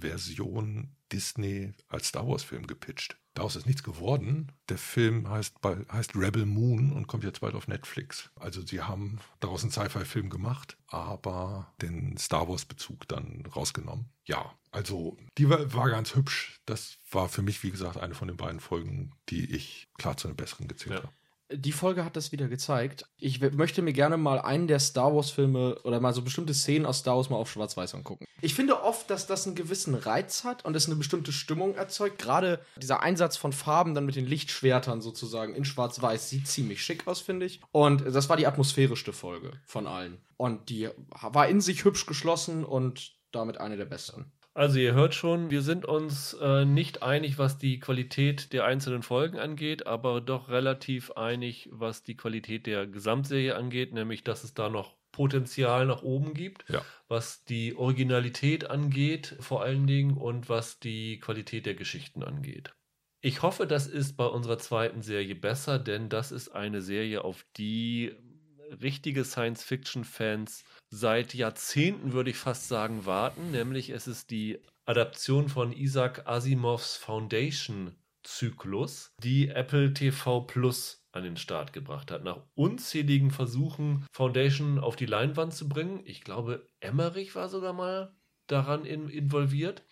Samurai-Version Disney als Star Wars-Film gepitcht. Daraus ist nichts geworden. Der Film heißt, heißt Rebel Moon und kommt jetzt bald auf Netflix. Also sie haben daraus einen Sci-Fi-Film gemacht, aber den Star Wars-Bezug dann rausgenommen. Ja, also die war, war ganz hübsch. Das war für mich, wie gesagt, eine von den beiden Folgen, die ich klar zu den besseren gezählt Ja. habe. Die Folge hat das wieder gezeigt. Ich möchte mir gerne mal einen der Star Wars-Filme oder mal so bestimmte Szenen aus Star Wars mal auf Schwarz-Weiß angucken. Ich finde oft, dass das einen gewissen Reiz hat und es eine bestimmte Stimmung erzeugt. Gerade dieser Einsatz von Farben dann mit den Lichtschwertern sozusagen in Schwarz-Weiß sieht ziemlich schick aus, finde ich. Und das war die atmosphärischste Folge von allen. Und die war in sich hübsch geschlossen und damit eine der besten. Also ihr hört schon, wir sind uns äh, nicht einig, was die Qualität der einzelnen Folgen angeht, aber doch relativ einig, was die Qualität der Gesamtserie angeht, nämlich dass es da noch Potenzial nach oben gibt, Ja. was die Originalität angeht vor allen Dingen und was die Qualität der Geschichten angeht. Ich hoffe, das ist bei unserer zweiten Serie besser, denn das ist eine Serie, auf die richtige Science-Fiction-Fans seit Jahrzehnten, würde ich fast sagen, warten. Nämlich es ist die Adaption von Isaac Asimovs Foundation-Zyklus, die Apple TV Plus an den Start gebracht hat. Nach unzähligen Versuchen, Foundation auf die Leinwand zu bringen. Ich glaube, Emmerich war sogar mal daran in, involviert.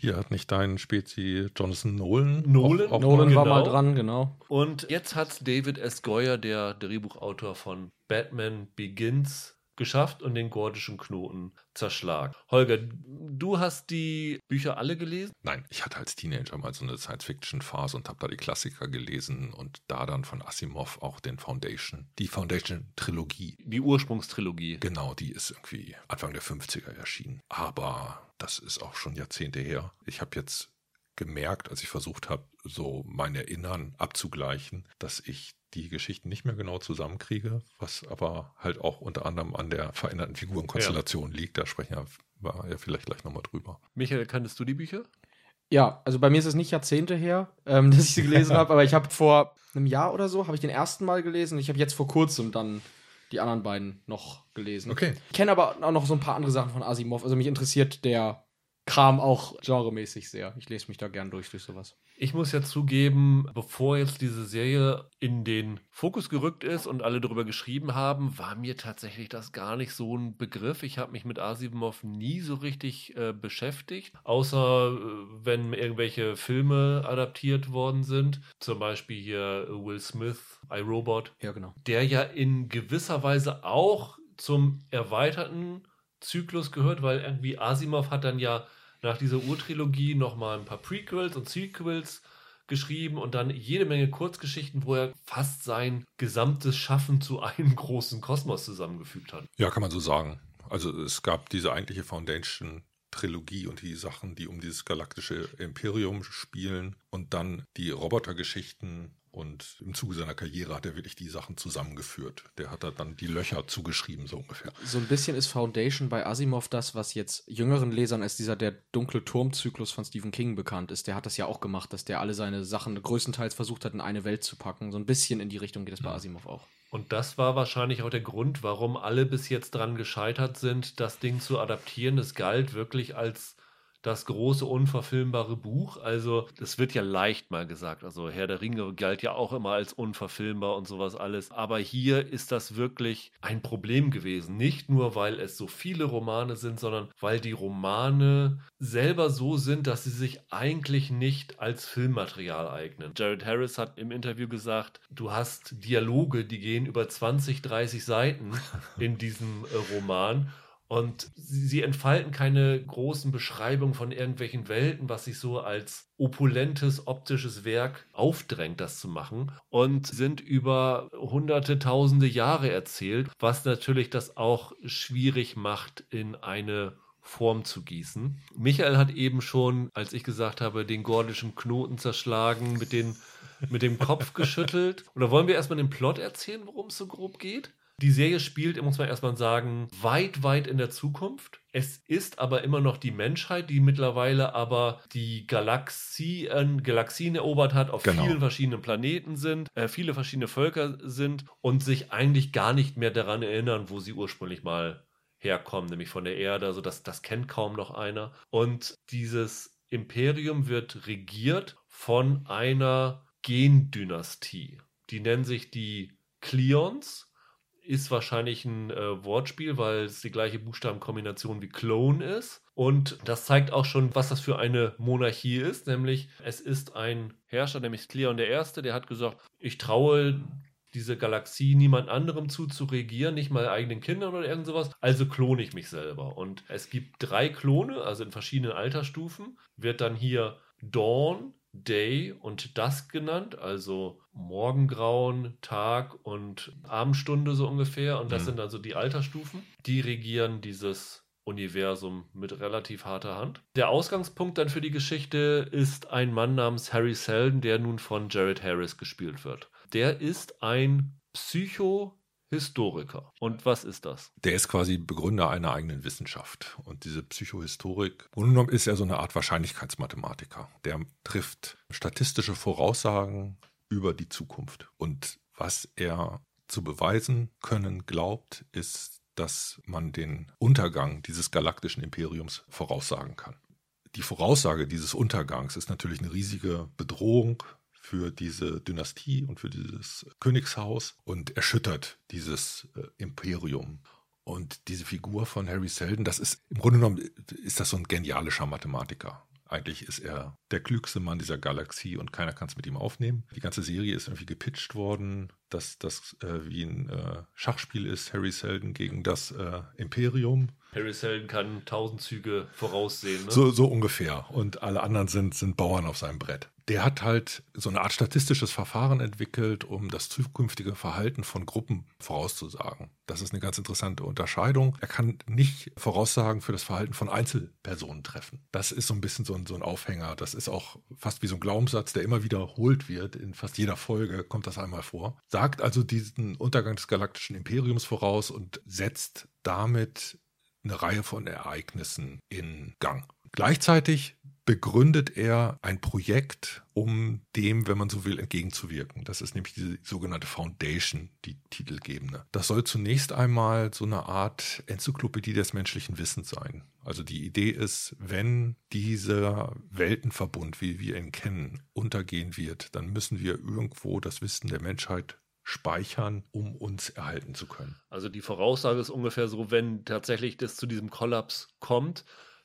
Hier hat nicht dein Spezi Jonathan Nolan. Nolan? Auch, auch Nolan war genau. mal dran, genau. Und jetzt hat David S. Goyer, der Drehbuchautor von Batman Begins, geschafft und den gordischen Knoten zerschlagen. Holger, du hast die Bücher alle gelesen? Nein, ich hatte als Teenager mal so eine Science-Fiction-Phase und habe da die Klassiker gelesen und da dann von Asimov auch den Foundation, die Foundation-Trilogie. Die Ursprungstrilogie. Genau, die ist irgendwie Anfang der 50er erschienen. Aber das ist auch schon Jahrzehnte her. Ich habe jetzt gemerkt, als ich versucht habe, so mein Erinnern abzugleichen, dass ich die Geschichten nicht mehr genau zusammenkriege, was aber halt auch unter anderem an der veränderten Figurenkonstellation ja. liegt. Da sprechen wir ja vielleicht gleich nochmal drüber. Michael, kanntest du die Bücher? Ja, also bei mir ist es nicht Jahrzehnte her, ähm, dass ich sie gelesen habe, aber ich habe vor einem Jahr oder so, habe ich den ersten Mal gelesen. Ich habe jetzt vor kurzem dann die anderen beiden noch gelesen. Okay. Ich kenne aber auch noch so ein paar andere Sachen von Asimov. Also mich interessiert der Kram auch genremäßig sehr. Ich lese mich da gern durch durch sowas. Ich muss ja zugeben, bevor jetzt diese Serie in den Fokus gerückt ist und alle darüber geschrieben haben, war mir tatsächlich das gar nicht so ein Begriff. Ich habe mich mit Asimov nie so richtig äh, beschäftigt, außer äh, wenn irgendwelche Filme adaptiert worden sind. Zum Beispiel hier Will Smith, iRobot. Ja, genau. Der ja in gewisser Weise auch zum erweiterten Zyklus gehört, weil irgendwie Asimov hat dann ja nach dieser Urtrilogie nochmal ein paar Prequels und Sequels geschrieben und dann jede Menge Kurzgeschichten, wo er fast sein gesamtes Schaffen zu einem großen Kosmos zusammengefügt hat. Ja, kann man so sagen. Also es gab diese eigentliche Foundation Trilogie und die Sachen, die um dieses galaktische Imperium spielen und dann die Robotergeschichten und im Zuge seiner Karriere hat er wirklich die Sachen zusammengeführt. Der hat da dann die Löcher zugeschrieben, so ungefähr. So ein bisschen ist Foundation bei Asimov das, was jetzt jüngeren Lesern als dieser der dunkle Turmzyklus von Stephen King bekannt ist. Der hat das ja auch gemacht, dass der alle seine Sachen größtenteils versucht hat, in eine Welt zu packen. So ein bisschen in die Richtung geht es bei Asimov auch. Und das war wahrscheinlich auch der Grund, warum alle bis jetzt dran gescheitert sind, das Ding zu adaptieren. Es galt wirklich als das große unverfilmbare Buch. Also, das wird ja leicht mal gesagt. Also, Herr der Ringe galt ja auch immer als unverfilmbar und sowas alles. Aber hier ist das wirklich ein Problem gewesen. Nicht nur, weil es so viele Romane sind, sondern weil die Romane selber so sind, dass sie sich eigentlich nicht als Filmmaterial eignen. Jared Harris hat im Interview gesagt, du hast Dialoge, die gehen über 20, 30 Seiten in diesem äh, Roman. Und sie entfalten keine großen Beschreibungen von irgendwelchen Welten, was sich so als opulentes optisches Werk aufdrängt, das zu machen. Und sind über hunderte, tausende Jahre erzählt, was natürlich das auch schwierig macht, in eine Form zu gießen. Michael hat eben schon, als ich gesagt habe, den gordischen Knoten zerschlagen, mit, den, mit dem Kopf geschüttelt. Oder wollen wir erstmal den Plot erzählen, worum es so grob geht? Die Serie spielt, muss man erstmal sagen, weit, weit in der Zukunft. Es ist aber immer noch die Menschheit, die mittlerweile aber die Galaxien, Galaxien erobert hat, auf genau. vielen verschiedenen Planeten sind, äh, viele verschiedene Völker sind und sich eigentlich gar nicht mehr daran erinnern, wo sie ursprünglich mal herkommen, nämlich von der Erde. Also das, das kennt kaum noch einer. Und dieses Imperium wird regiert von einer Gendynastie. Die nennen sich die Cleons ist wahrscheinlich ein äh, Wortspiel, weil es die gleiche Buchstabenkombination wie Clone ist. Und das zeigt auch schon, was das für eine Monarchie ist. Nämlich, es ist ein Herrscher, nämlich Cleon der Erste, der hat gesagt, ich traue diese Galaxie niemand anderem zu, zu regieren, nicht mal eigenen Kindern oder irgend sowas. Also klone ich mich selber. Und es gibt drei Klone, also in verschiedenen Altersstufen. Wird dann hier Dawn, Day und Dusk genannt, also Morgengrauen, Tag und Abendstunde so ungefähr. Und das mhm. sind also die Altersstufen. Die regieren dieses Universum mit relativ harter Hand. Der Ausgangspunkt dann für die Geschichte ist ein Mann namens Harry Seldon, der nun von Jared Harris gespielt wird. Der ist ein Psycho- Historiker. Und was ist das? Der ist quasi Begründer einer eigenen Wissenschaft. Und diese Psychohistorik, genommen ist er so eine Art Wahrscheinlichkeitsmathematiker. Der trifft statistische Voraussagen über die Zukunft. Und was er zu beweisen können glaubt, ist, dass man den Untergang dieses galaktischen Imperiums voraussagen kann. Die Voraussage dieses Untergangs ist natürlich eine riesige Bedrohung für diese Dynastie und für dieses Königshaus und erschüttert dieses äh, Imperium. Und diese Figur von Harry Seldon, das ist im Grunde genommen ist das so ein genialischer Mathematiker. Eigentlich ist er der klügste Mann dieser Galaxie und keiner kann es mit ihm aufnehmen. Die ganze Serie ist irgendwie gepitcht worden, dass das äh, wie ein äh, Schachspiel ist, Harry Seldon gegen das äh, Imperium. Harry Seldon kann tausend Züge voraussehen. Ne? So, so ungefähr. Und alle anderen sind, sind Bauern auf seinem Brett. Der hat halt so eine Art statistisches Verfahren entwickelt, um das zukünftige Verhalten von Gruppen vorauszusagen. Das ist eine ganz interessante Unterscheidung. Er kann nicht Voraussagen für das Verhalten von Einzelpersonen treffen. Das ist so ein bisschen so ein, so ein Aufhänger. Das ist auch fast wie so ein Glaubenssatz, der immer wiederholt wird. In fast jeder Folge kommt das einmal vor. Sagt also diesen Untergang des galaktischen Imperiums voraus und setzt damit eine Reihe von Ereignissen in Gang. Gleichzeitig begründet er ein Projekt, um dem, wenn man so will, entgegenzuwirken. Das ist nämlich die sogenannte Foundation, die titelgebende. Das soll zunächst einmal so eine Art Enzyklopädie des menschlichen Wissens sein. Also die Idee ist, wenn dieser Weltenverbund, wie wir ihn kennen, untergehen wird, dann müssen wir irgendwo das Wissen der Menschheit speichern, um uns erhalten zu können. Also die Voraussage ist ungefähr so, wenn tatsächlich das zu diesem Kollaps kommt,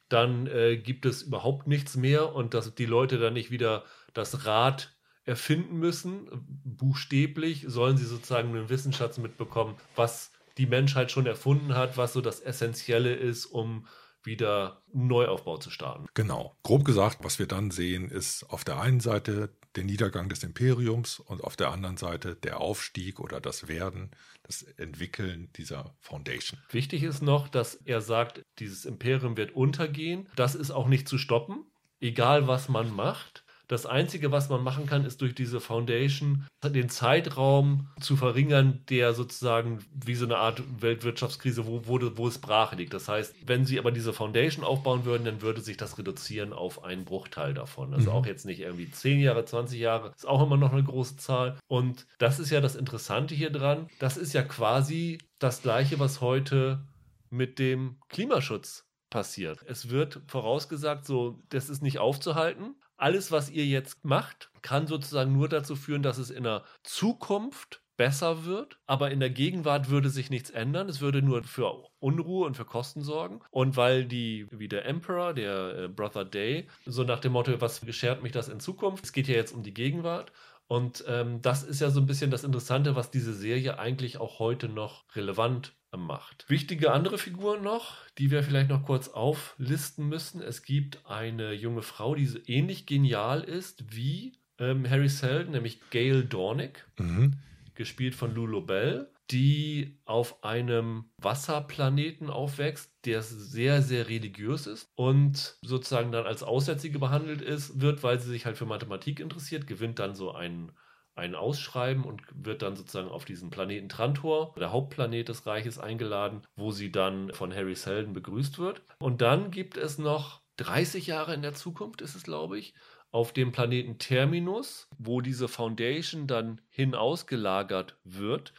dann äh, gibt es überhaupt nichts mehr und dass die Leute dann nicht wieder das Rad erfinden müssen. Buchstäblich sollen sie sozusagen einen Wissensschatz mitbekommen, was die Menschheit schon erfunden hat, was so das Essentielle ist, um wieder einen Neuaufbau zu starten. Genau. Grob gesagt, was wir dann sehen, ist auf der einen Seite der Niedergang des Imperiums und auf der anderen Seite der Aufstieg oder das Werden, das Entwickeln dieser Foundation. Wichtig ist noch, dass er sagt, dieses Imperium wird untergehen. Das ist auch nicht zu stoppen, egal was man macht. Das Einzige, was man machen kann, ist durch diese Foundation den Zeitraum zu verringern, der sozusagen wie so eine Art Weltwirtschaftskrise, wo, wo, wo es brach liegt. Das heißt, wenn sie aber diese Foundation aufbauen würden, dann würde sich das reduzieren auf einen Bruchteil davon. Also mhm. auch jetzt nicht irgendwie 10 Jahre, 20 Jahre, ist auch immer noch eine große Zahl. Und das ist ja das Interessante hier dran. Das ist ja quasi das Gleiche, was heute mit dem Klimaschutz passiert. Es wird vorausgesagt, so, das ist nicht aufzuhalten alles, was ihr jetzt macht, kann sozusagen nur dazu führen, dass es in der Zukunft besser wird, aber in der Gegenwart würde sich nichts ändern. Es würde nur für Unruhe und für Kosten sorgen. Und weil die, wie der Emperor, der äh, Brother Day, so nach dem Motto, was geschert mich das in Zukunft? Es geht ja jetzt um die Gegenwart. Und ähm, das ist ja so ein bisschen das Interessante, was diese Serie eigentlich auch heute noch relevant macht. Wichtige andere Figuren noch, die wir vielleicht noch kurz auflisten müssen. Es gibt eine junge Frau, die so ähnlich genial ist wie ähm, Harry Seldon, nämlich Gail Dornick, mhm. gespielt von Lulu Bell, die auf einem Wasserplaneten aufwächst, der sehr, sehr religiös ist und sozusagen dann als Aussätzige behandelt ist, wird, weil sie sich halt für Mathematik interessiert, gewinnt dann so einen ein Ausschreiben und wird dann sozusagen auf diesen Planeten Trantor, der Hauptplanet des Reiches, eingeladen, wo sie dann von Harry Seldon begrüßt wird. Und dann gibt es noch 30 Jahre in der Zukunft, ist es glaube ich, auf dem Planeten Terminus, wo diese Foundation dann hinausgelagert wird,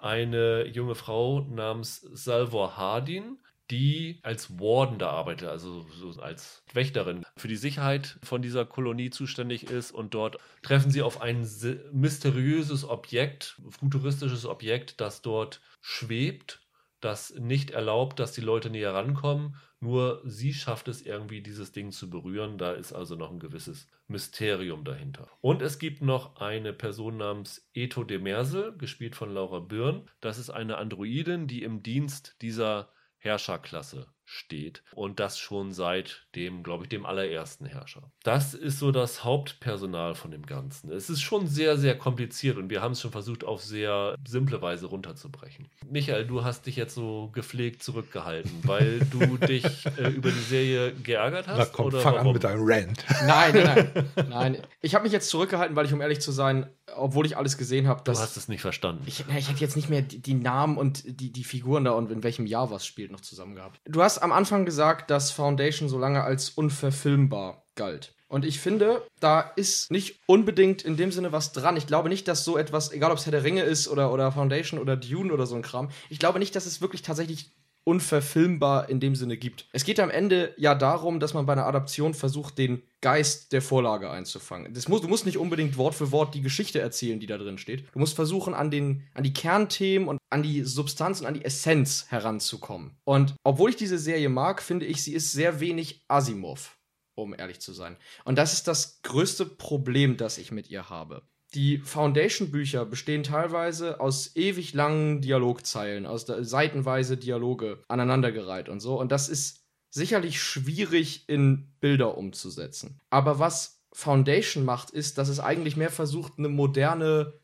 eine junge Frau namens Salvor Hardin, die als Warden da arbeitet, also so als Wächterin für die Sicherheit von dieser Kolonie zuständig ist. Und dort treffen sie auf ein mysteriöses Objekt, futuristisches Objekt, das dort schwebt, das nicht erlaubt, dass die Leute näher rankommen. Nur sie schafft es irgendwie, dieses Ding zu berühren. Da ist also noch ein gewisses Mysterium dahinter. Und es gibt noch eine Person namens Eto de Mersel, gespielt von Laura Byrne. Das ist eine Androidin, die im Dienst dieser Herrscherklasse steht. Und das schon seit dem, glaube ich, dem allerersten Herrscher. Das ist so das Hauptpersonal von dem Ganzen. Es ist schon sehr, sehr kompliziert und wir haben es schon versucht, auf sehr simple Weise runterzubrechen. Michael, du hast dich jetzt so gepflegt zurückgehalten, weil du dich äh, über die Serie geärgert hast? Na komm, oder fang warum? an mit deinem Rant. Nein, nein, nein. Ich habe mich jetzt zurückgehalten, weil ich, um ehrlich zu sein, obwohl ich alles gesehen habe, Du hast es nicht verstanden. Ich, ich hätte jetzt nicht mehr die, die Namen und die, die Figuren da und in welchem Jahr was spielt noch zusammen gehabt. Du hast am Anfang gesagt, dass Foundation so lange als unverfilmbar galt. Und ich finde, da ist nicht unbedingt in dem Sinne was dran. Ich glaube nicht, dass so etwas, egal ob es Herr der Ringe ist oder, oder Foundation oder Dune oder so ein Kram, ich glaube nicht, dass es wirklich tatsächlich unverfilmbar in dem Sinne gibt. Es geht am Ende ja darum, dass man bei einer Adaption versucht, den Geist der Vorlage einzufangen. Muss, du musst nicht unbedingt Wort für Wort die Geschichte erzählen, die da drin steht. Du musst versuchen, an, den, an die Kernthemen und an die Substanz und an die Essenz heranzukommen. Und obwohl ich diese Serie mag, finde ich, sie ist sehr wenig Asimov. um ehrlich zu sein. Und das ist das größte Problem, das ich mit ihr habe. Die Foundation-Bücher bestehen teilweise aus ewig langen Dialogzeilen, aus seitenweise Dialoge aneinandergereiht und so. Und das ist sicherlich schwierig in Bilder umzusetzen. Aber was Foundation macht, ist, dass es eigentlich mehr versucht, eine moderne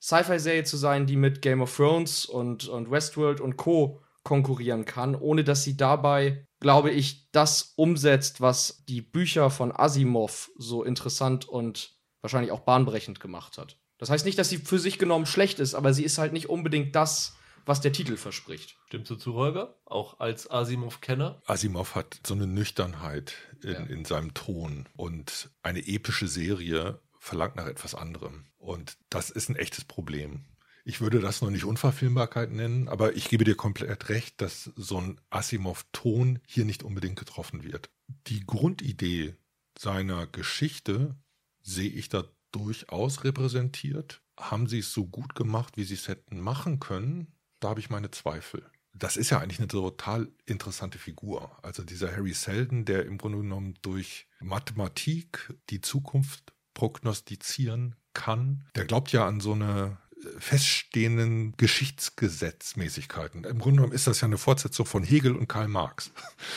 Sci-Fi-Serie zu sein, die mit Game of Thrones und, und Westworld und Co. konkurrieren kann, ohne dass sie dabei, glaube ich, das umsetzt, was die Bücher von Asimov so interessant und wahrscheinlich auch bahnbrechend gemacht hat. Das heißt nicht, dass sie für sich genommen schlecht ist, aber sie ist halt nicht unbedingt das, was der Titel verspricht. Stimmst du zu, Holger? Auch als Asimov-Kenner? Asimov hat so eine Nüchternheit in, ja. in seinem Ton und eine epische Serie verlangt nach etwas anderem. Und das ist ein echtes Problem. Ich würde das noch nicht Unverfilmbarkeit nennen, aber ich gebe dir komplett recht, dass so ein Asimov-Ton hier nicht unbedingt getroffen wird. Die Grundidee seiner Geschichte sehe ich da durchaus repräsentiert. Haben sie es so gut gemacht, wie sie es hätten machen können? da habe ich meine Zweifel. Das ist ja eigentlich eine total interessante Figur. Also dieser Harry Selden, der im Grunde genommen durch Mathematik die Zukunft prognostizieren kann, der glaubt ja an so eine äh, feststehenden Geschichtsgesetzmäßigkeiten. Im Grunde genommen ist das ja eine Fortsetzung von Hegel und Karl Marx.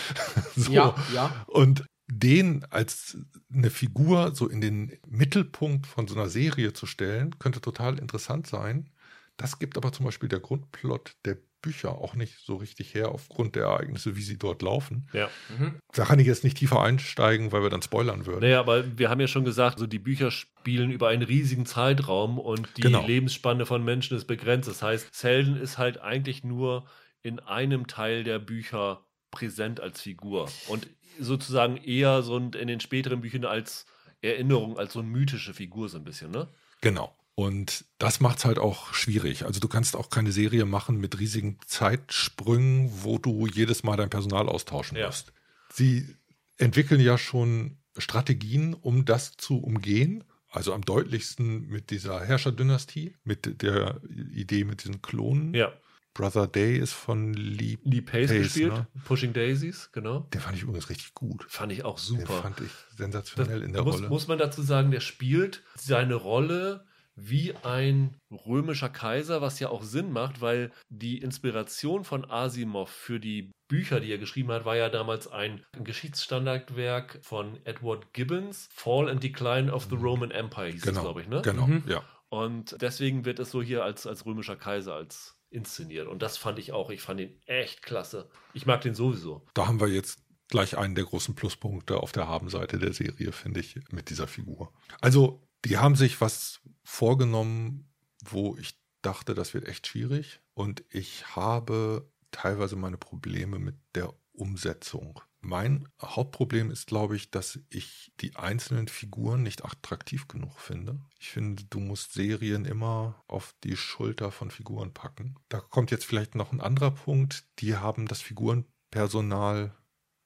so. Ja, ja. Und den als eine Figur so in den Mittelpunkt von so einer Serie zu stellen, könnte total interessant sein. Das gibt aber zum Beispiel der Grundplot der Bücher auch nicht so richtig her, aufgrund der Ereignisse, wie sie dort laufen. Ja. Mhm. Da kann ich jetzt nicht tiefer einsteigen, weil wir dann spoilern würden. Naja, aber wir haben ja schon gesagt, so die Bücher spielen über einen riesigen Zeitraum und die genau. Lebensspanne von Menschen ist begrenzt. Das heißt, Selden ist halt eigentlich nur in einem Teil der Bücher präsent als Figur und sozusagen eher so in den späteren Büchern als Erinnerung, als so eine mythische Figur so ein bisschen, ne? Genau. Und das macht es halt auch schwierig. Also du kannst auch keine Serie machen mit riesigen Zeitsprüngen, wo du jedes Mal dein Personal austauschen ja. musst. Sie entwickeln ja schon Strategien, um das zu umgehen. Also am deutlichsten mit dieser Herrscherdynastie, mit der Idee mit diesen Klonen. Ja. Brother Day ist von Lee, Lee Pace, Pace gespielt. Ne? Pushing Daisies, genau. Den fand ich übrigens richtig gut. Fand ich auch super. Den fand ich sensationell das in der muss, Rolle. Muss man dazu sagen, der spielt seine Rolle wie ein römischer Kaiser, was ja auch Sinn macht, weil die Inspiration von Asimov für die Bücher, die er geschrieben hat, war ja damals ein Geschichtsstandardwerk von Edward Gibbons, Fall and Decline of the Roman Empire hieß genau, es, glaube ich, ne? Genau, mhm. ja. Und deswegen wird es so hier als, als römischer Kaiser, als inszeniert. Und das fand ich auch. Ich fand ihn echt klasse. Ich mag den sowieso. Da haben wir jetzt gleich einen der großen Pluspunkte auf der Habenseite der Serie, finde ich, mit dieser Figur. Also die haben sich was vorgenommen, wo ich dachte, das wird echt schwierig. Und ich habe teilweise meine Probleme mit der Umsetzung. Mein Hauptproblem ist, glaube ich, dass ich die einzelnen Figuren nicht attraktiv genug finde. Ich finde, du musst Serien immer auf die Schulter von Figuren packen. Da kommt jetzt vielleicht noch ein anderer Punkt. Die haben das Figurenpersonal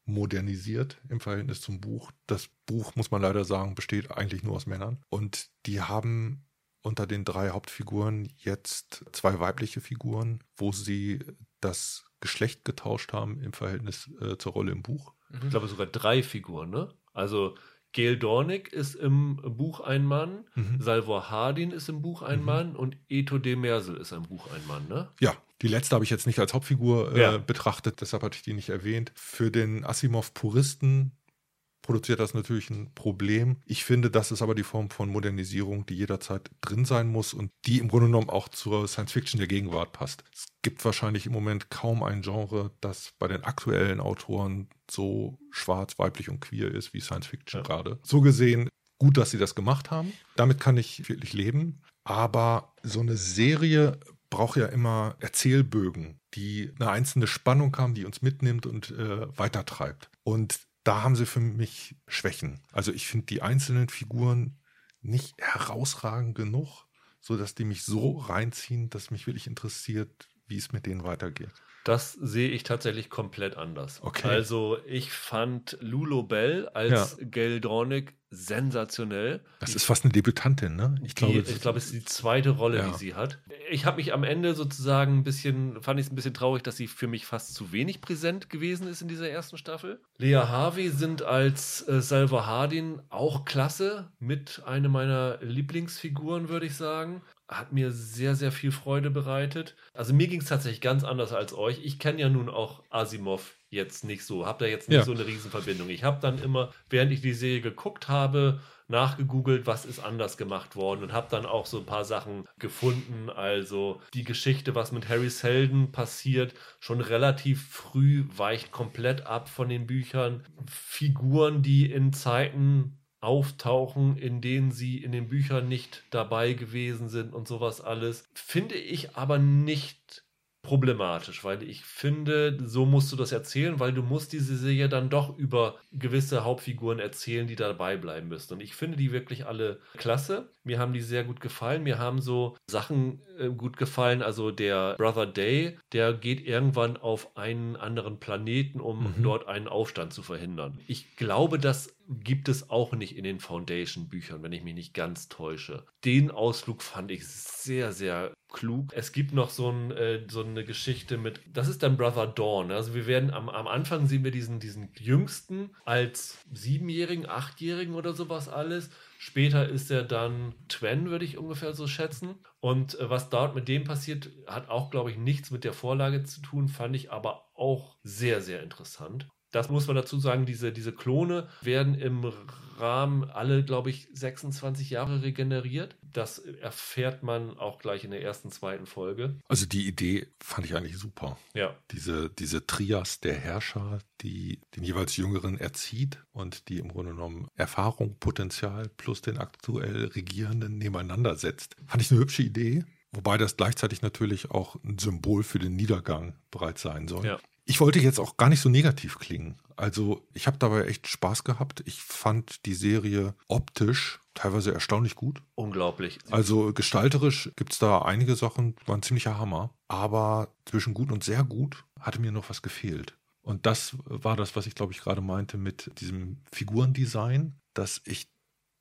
modernisiert im Verhältnis zum Buch. Das Buch, muss man leider sagen, besteht eigentlich nur aus Männern. Und die haben unter den drei Hauptfiguren jetzt zwei weibliche Figuren, wo sie das Geschlecht getauscht haben im Verhältnis äh, zur Rolle im Buch. Ich glaube sogar drei Figuren, ne? Also Gail Dornick ist im Buch ein Mann, mhm. Salvor Hardin ist im Buch ein mhm. Mann und Eto de Mersel ist im Buch ein Mann, ne? Ja, die letzte habe ich jetzt nicht als Hauptfigur äh, ja. betrachtet, deshalb hatte ich die nicht erwähnt. Für den Asimov-Puristen produziert das natürlich ein Problem. Ich finde, das ist aber die Form von Modernisierung, die jederzeit drin sein muss und die im Grunde genommen auch zur Science Fiction der Gegenwart passt. Es gibt wahrscheinlich im Moment kaum ein Genre, das bei den aktuellen Autoren so schwarz, weiblich und queer ist wie Science Fiction ja. gerade. So gesehen, gut, dass sie das gemacht haben. Damit kann ich wirklich leben. Aber so eine Serie braucht ja immer Erzählbögen, die eine einzelne Spannung haben, die uns mitnimmt und äh, weitertreibt. Und da haben sie für mich Schwächen. Also ich finde die einzelnen Figuren nicht herausragend genug, sodass die mich so reinziehen, dass mich wirklich interessiert, wie es mit denen weitergeht. Das sehe ich tatsächlich komplett anders. Okay. Also ich fand Lulo Bell als ja. Gail Dornick sensationell. Das ist fast eine Debütantin, ne? Ich glaube, ich glaube, es ist die zweite Rolle, ja. die sie hat. Ich habe mich am Ende sozusagen ein bisschen, fand ich es ein bisschen traurig, dass sie für mich fast zu wenig präsent gewesen ist in dieser ersten Staffel. Lea Harvey sind als äh, Salva Hardin auch klasse, mit einer meiner Lieblingsfiguren, würde ich sagen hat mir sehr, sehr viel Freude bereitet. Also mir ging es tatsächlich ganz anders als euch. Ich kenne ja nun auch Asimov jetzt nicht so, habe da jetzt nicht ja. so eine Riesenverbindung. Ich habe dann immer, während ich die Serie geguckt habe, nachgegoogelt, was ist anders gemacht worden und habe dann auch so ein paar Sachen gefunden. Also die Geschichte, was mit Harry Seldon passiert, schon relativ früh weicht komplett ab von den Büchern. Figuren, die in Zeiten auftauchen, in denen sie in den Büchern nicht dabei gewesen sind und sowas alles, finde ich aber nicht problematisch, weil ich finde, so musst du das erzählen, weil du musst diese Serie dann doch über gewisse Hauptfiguren erzählen, die dabei bleiben müssen. Und ich finde die wirklich alle klasse. Mir haben die sehr gut gefallen. Mir haben so Sachen äh, gut gefallen. Also der Brother Day, der geht irgendwann auf einen anderen Planeten, um mhm. dort einen Aufstand zu verhindern. Ich glaube, das gibt es auch nicht in den Foundation-Büchern, wenn ich mich nicht ganz täusche. Den Ausflug fand ich sehr, sehr klug. Es gibt noch so, ein, äh, so eine Geschichte mit, das ist dann Brother Dawn. Also wir werden am, am Anfang sehen wir diesen, diesen Jüngsten als Siebenjährigen, Achtjährigen oder sowas alles. Später ist er dann Twen, würde ich ungefähr so schätzen. Und äh, was dort mit dem passiert, hat auch, glaube ich, nichts mit der Vorlage zu tun, fand ich aber auch sehr, sehr interessant. Das muss man dazu sagen, diese, diese Klone werden im Rahmen alle, glaube ich, 26 Jahre regeneriert. Das erfährt man auch gleich in der ersten, zweiten Folge. Also die Idee fand ich eigentlich super. Ja. Diese, diese Trias der Herrscher, die den jeweils Jüngeren erzieht und die im Grunde genommen Erfahrung, Potenzial plus den aktuell Regierenden nebeneinander setzt. Fand ich eine hübsche Idee. Wobei das gleichzeitig natürlich auch ein Symbol für den Niedergang bereits sein soll. Ja. Ich wollte jetzt auch gar nicht so negativ klingen. Also ich habe dabei echt Spaß gehabt. Ich fand die Serie optisch teilweise erstaunlich gut. Unglaublich. Also gestalterisch gibt es da einige Sachen, waren ziemlicher Hammer. Aber zwischen gut und sehr gut hatte mir noch was gefehlt. Und das war das, was ich glaube ich gerade meinte mit diesem Figurendesign, dass ich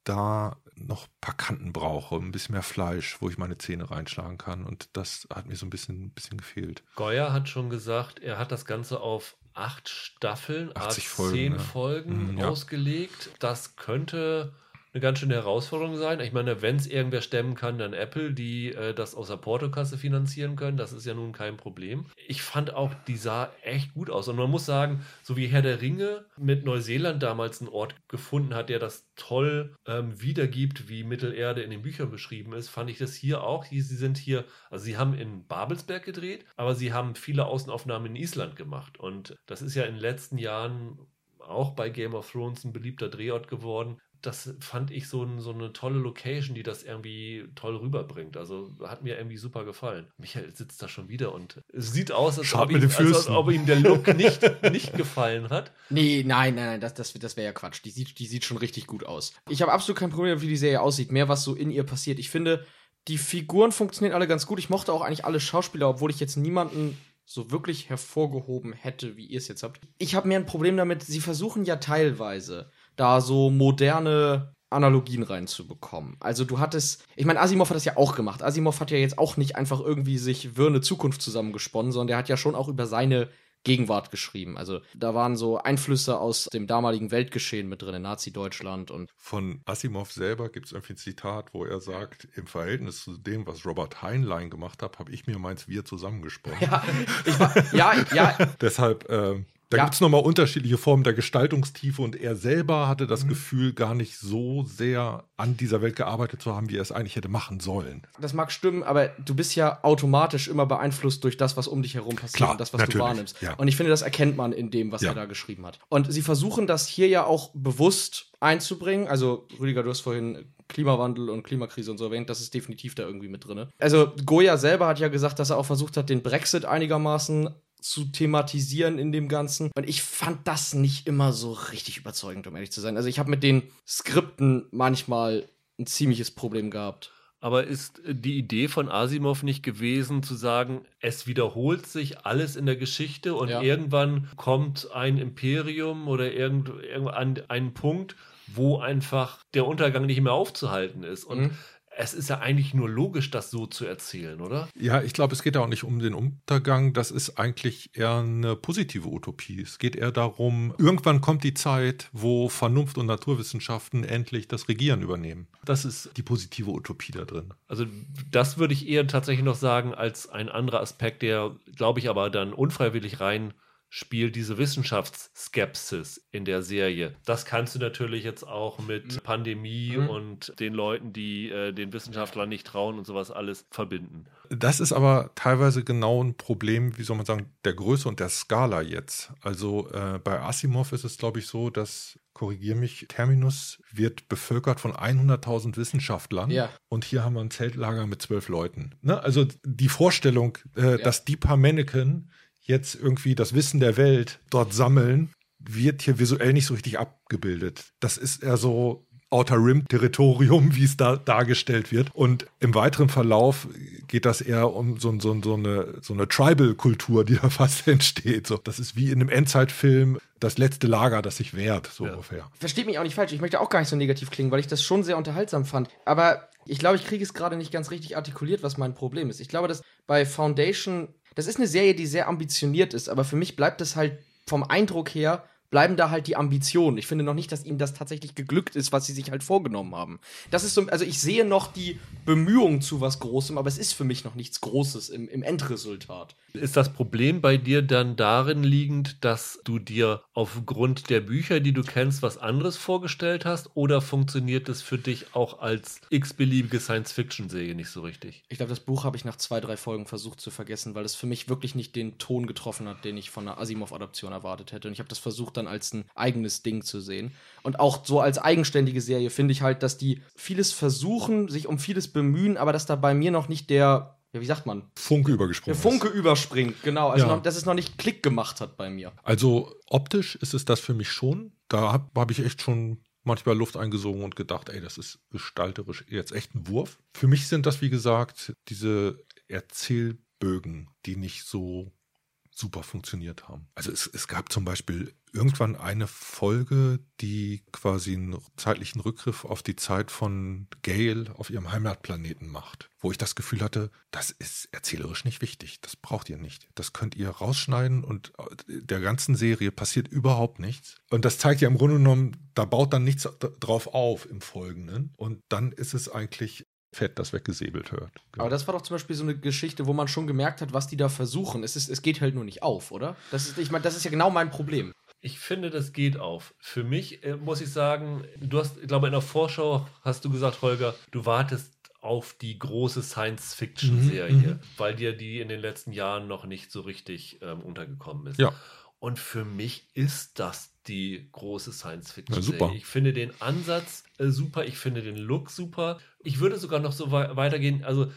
da noch ein paar Kanten brauche, ein bisschen mehr Fleisch, wo ich meine Zähne reinschlagen kann. Und das hat mir so ein bisschen, ein bisschen gefehlt. Goya hat schon gesagt, er hat das Ganze auf acht Staffeln, 80 Folgen, zehn ja. Folgen mhm, ausgelegt. Das könnte eine ganz schöne Herausforderung sein. Ich meine, wenn es irgendwer stemmen kann, dann Apple, die äh, das aus der Portokasse finanzieren können. Das ist ja nun kein Problem. Ich fand auch, die sah echt gut aus. Und man muss sagen, so wie Herr der Ringe mit Neuseeland damals einen Ort gefunden hat, der das toll ähm, wiedergibt, wie Mittelerde in den Büchern beschrieben ist, fand ich das hier auch. Sie sind hier, also sie haben in Babelsberg gedreht, aber sie haben viele Außenaufnahmen in Island gemacht. Und das ist ja in den letzten Jahren auch bei Game of Thrones ein beliebter Drehort geworden das fand ich so, ein, so, eine tolle Location, die das irgendwie toll rüberbringt. Also hat mir irgendwie super gefallen. Michael sitzt da schon wieder und es sieht aus, als, ob ihm, als, als ob ihm, der Look nicht, nicht gefallen hat. Nee, nein, nein, nein, das, das, das wäre ja Quatsch. Die sieht, die sieht schon richtig gut aus. Ich habe absolut kein Problem, wie die Serie aussieht. Mehr, was so in ihr passiert. Ich finde, die Figuren funktionieren alle ganz gut. Ich mochte auch eigentlich alle Schauspieler, obwohl ich jetzt niemanden so wirklich hervorgehoben hätte, wie ihr es jetzt habt. Ich habe mehr ein Problem damit, sie versuchen ja teilweise da so moderne Analogien reinzubekommen. Also du hattest, ich meine, Asimov hat das ja auch gemacht. Asimov hat ja jetzt auch nicht einfach irgendwie sich Wirne Zukunft zusammengesponnen, sondern der hat ja schon auch über seine Gegenwart geschrieben. Also da waren so Einflüsse aus dem damaligen Weltgeschehen mit drin, in Nazi-Deutschland und. Von Asimov selber gibt es irgendwie ein Zitat, wo er sagt, im Verhältnis zu dem, was Robert Heinlein gemacht hat, habe ich mir meins wir zusammengesponnen. Ja, war, ja, ja. Deshalb, äh, da ja. gibt es nochmal unterschiedliche Formen der Gestaltungstiefe und er selber hatte das mhm. Gefühl, gar nicht so sehr an dieser Welt gearbeitet zu haben, wie er es eigentlich hätte machen sollen. Das mag stimmen, aber du bist ja automatisch immer beeinflusst durch das, was um dich herum passiert Klar, und das, was natürlich. du wahrnimmst. Ja. Und ich finde, das erkennt man in dem, was ja. er da geschrieben hat. Und sie versuchen das hier ja auch bewusst einzubringen. Also, Rüdiger, du hast vorhin Klimawandel und Klimakrise und so erwähnt, das ist definitiv da irgendwie mit drin. Also, Goya selber hat ja gesagt, dass er auch versucht hat, den Brexit einigermaßen zu thematisieren in dem Ganzen. Und ich fand das nicht immer so richtig überzeugend, um ehrlich zu sein. Also ich habe mit den Skripten manchmal ein ziemliches Problem gehabt. Aber ist die Idee von Asimov nicht gewesen, zu sagen, es wiederholt sich alles in der Geschichte und ja. irgendwann kommt ein Imperium oder irgend, irgendwann ein Punkt, wo einfach der Untergang nicht mehr aufzuhalten ist. Und Mhm. Es ist ja eigentlich nur logisch, das so zu erzählen, oder? Ja, ich glaube, es geht ja auch nicht um den Untergang. Das ist eigentlich eher eine positive Utopie. Es geht eher darum, irgendwann kommt die Zeit, wo Vernunft und Naturwissenschaften endlich das Regieren übernehmen. Das ist die positive Utopie da drin. Also das würde ich eher tatsächlich noch sagen als ein anderer Aspekt, der, glaube ich, aber dann unfreiwillig rein spielt diese Wissenschaftsskepsis in der Serie. Das kannst du natürlich jetzt auch mit Pandemie Mhm. und den Leuten, die äh, den Wissenschaftlern nicht trauen und sowas alles verbinden. Das ist aber teilweise genau ein Problem, wie soll man sagen, der Größe und der Skala jetzt. Also äh, bei Asimov ist es, glaube ich, so, dass, korrigier mich, Terminus wird bevölkert von 100.000 Wissenschaftlern. Ja. Und hier haben wir ein Zeltlager mit zwölf Leuten. Ne? Also die Vorstellung, äh, dass die paar Mannequin jetzt irgendwie das Wissen der Welt dort sammeln, wird hier visuell nicht so richtig abgebildet. Das ist eher so Outer Rim Territorium, wie es da dargestellt wird. Und im weiteren Verlauf geht das eher um so, so, so eine, so eine Tribal-Kultur, die da fast entsteht. So, das ist wie in einem Endzeitfilm das letzte Lager, das sich wehrt, so Ja. ungefähr. Versteht mich auch nicht falsch, ich möchte auch gar nicht so negativ klingen, weil ich das schon sehr unterhaltsam fand. Aber ich glaube, ich kriege es gerade nicht ganz richtig artikuliert, was mein Problem ist. Ich glaube, dass bei Foundation, das ist eine Serie, die sehr ambitioniert ist, aber für mich bleibt es halt vom Eindruck her, bleiben da halt die Ambitionen. Ich finde noch nicht, dass ihnen das tatsächlich geglückt ist, was sie sich halt vorgenommen haben. Das ist so, also ich sehe noch die Bemühungen zu was Großem, aber es ist für mich noch nichts Großes im, im Endresultat. Ist das Problem bei dir dann darin liegend, dass du dir aufgrund der Bücher, die du kennst, was anderes vorgestellt hast? Oder funktioniert es für dich auch als x-beliebige Science-Fiction-Serie nicht so richtig? Ich glaube, das Buch habe ich nach zwei, drei Folgen versucht zu vergessen, weil es für mich wirklich nicht den Ton getroffen hat, den ich von einer Asimov-Adaption erwartet hätte. Und ich habe das versucht, dann als ein eigenes Ding zu sehen. Und auch so als eigenständige Serie finde ich halt, dass die vieles versuchen, sich um vieles bemühen, aber dass da bei mir noch nicht der, ja, wie sagt man, Funke der übergesprungen. Funke überspringt. Genau, also Ja. noch, dass es noch nicht Klick gemacht hat bei mir. Also optisch ist es das für mich schon. Da habe hab ich echt schon manchmal Luft eingesogen und gedacht, ey, das ist gestalterisch jetzt echt ein Wurf. Für mich sind das, wie gesagt, diese Erzählbögen, die nicht so super funktioniert haben. Also es, es gab zum Beispiel irgendwann eine Folge, die quasi einen zeitlichen Rückgriff auf die Zeit von Gale auf ihrem Heimatplaneten macht, wo ich das Gefühl hatte, das ist erzählerisch nicht wichtig, das braucht ihr nicht. Das könnt ihr rausschneiden und äh, der ganzen Serie passiert überhaupt nichts. Und das zeigt ja im Grunde genommen, da baut dann nichts drauf auf im Folgenden. Und dann ist es eigentlich fett, das weggesäbelt hört. Aber das war doch zum Beispiel so eine Geschichte, wo man schon gemerkt hat, was die da versuchen. Es, ist, es geht halt nur nicht auf, oder? Das ist, ich meine, das ist ja genau mein Problem. Ich finde, das geht auf. Für mich äh, muss ich sagen, du hast, ich glaube, in der Vorschau hast du gesagt, Holger, du wartest auf die große Science-Fiction-Serie, Mhm, mhm. weil dir die in den letzten Jahren noch nicht so richtig ähm, untergekommen ist. Ja. Und für mich ist das die große Science-Fiction-Serie. super. Ich finde den Ansatz äh, super, ich finde den Look super. Ich würde sogar noch so wei- weitergehen, also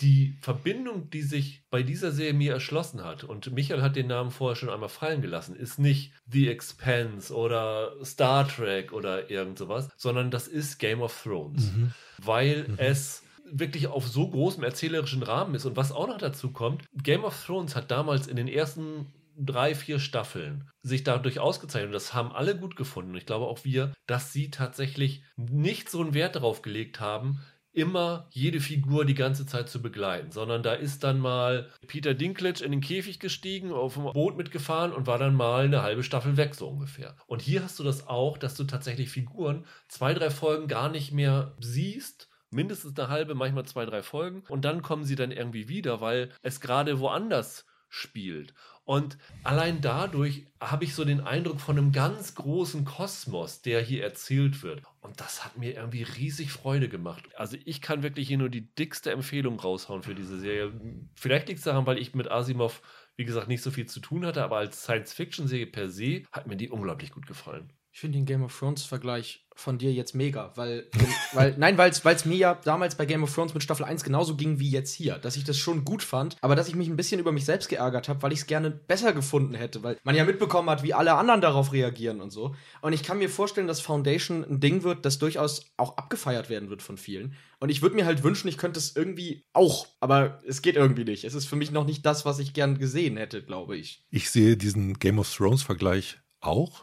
die Verbindung, die sich bei dieser Serie mir erschlossen hat, und Michael hat den Namen vorher schon einmal fallen gelassen, ist nicht The Expanse oder Star Trek oder irgend sowas, sondern das ist Game of Thrones, Mhm. weil es wirklich auf so großem erzählerischen Rahmen ist. Und was auch noch dazu kommt, Game of Thrones hat damals in den ersten drei, vier Staffeln sich dadurch ausgezeichnet. Und das haben alle gut gefunden. Und ich glaube auch wir, dass sie tatsächlich nicht so einen Wert darauf gelegt haben, immer jede Figur die ganze Zeit zu begleiten, sondern da ist dann mal Peter Dinklage in den Käfig gestiegen, auf dem Boot mitgefahren und war dann mal eine halbe Staffel weg, so ungefähr. Und hier hast du das auch, dass du tatsächlich Figuren zwei, drei Folgen gar nicht mehr siehst, mindestens eine halbe, manchmal zwei, drei Folgen und dann kommen sie dann irgendwie wieder, weil es gerade woanders spielt. Und allein dadurch habe ich so den Eindruck von einem ganz großen Kosmos, der hier erzählt wird. Und das hat mir irgendwie riesig Freude gemacht. Also ich kann wirklich hier nur die dickste Empfehlung raushauen für diese Serie. Vielleicht liegt es daran, weil ich mit Asimov, wie gesagt, nicht so viel zu tun hatte, aber als Science-Fiction-Serie per se hat mir die unglaublich gut gefallen. Ich finde den Game of Thrones-Vergleich von dir jetzt mega, weil, weil nein, weil es mir ja damals bei Game of Thrones mit Staffel 1 genauso ging wie jetzt hier, dass ich das schon gut fand, aber dass ich mich ein bisschen über mich selbst geärgert habe, weil ich es gerne besser gefunden hätte, weil man ja mitbekommen hat, wie alle anderen darauf reagieren und so. Und ich kann mir vorstellen, dass Foundation ein Ding wird, das durchaus auch abgefeiert werden wird von vielen. Und ich würde mir halt wünschen, ich könnte es irgendwie auch, aber es geht irgendwie nicht. Es ist für mich noch nicht das, was ich gern gesehen hätte, glaube ich. Ich sehe diesen Game of Thrones-Vergleich auch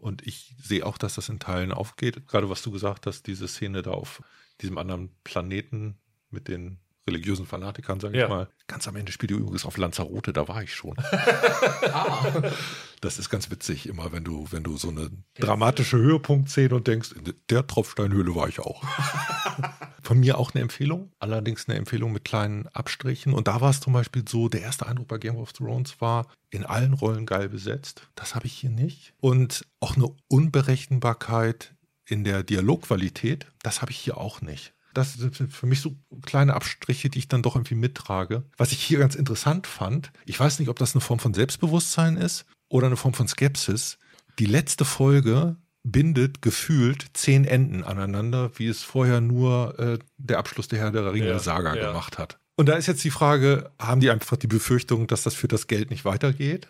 Und ich sehe auch, dass das in Teilen aufgeht. Gerade was du gesagt hast, diese Szene da auf diesem anderen Planeten mit den religiösen Fanatikern, sage ich Ja. mal. Ganz am Ende spielt ihr übrigens auf Lanzarote, da war ich schon. Ah. Das ist ganz witzig, immer wenn du, wenn du so eine dramatische Höhepunktszene und denkst, in der Tropfsteinhöhle war ich auch. Von mir auch eine Empfehlung, allerdings eine Empfehlung mit kleinen Abstrichen. Und da war es zum Beispiel so, der erste Eindruck bei Game of Thrones war, in allen Rollen geil besetzt. Das habe ich hier nicht. Und auch eine Unberechenbarkeit in der Dialogqualität, das habe ich hier auch nicht. Das sind für mich so kleine Abstriche, die ich dann doch irgendwie mittrage. Was ich hier ganz interessant fand, ich weiß nicht, ob das eine Form von Selbstbewusstsein ist oder eine Form von Skepsis. Die letzte Folge bindet gefühlt zehn Enden aneinander, wie es vorher nur äh, der Abschluss der Herr der Ja, Ringe-Saga ja. gemacht hat. Und da ist jetzt die Frage, haben die einfach die Befürchtung, dass das für das Geld nicht weitergeht?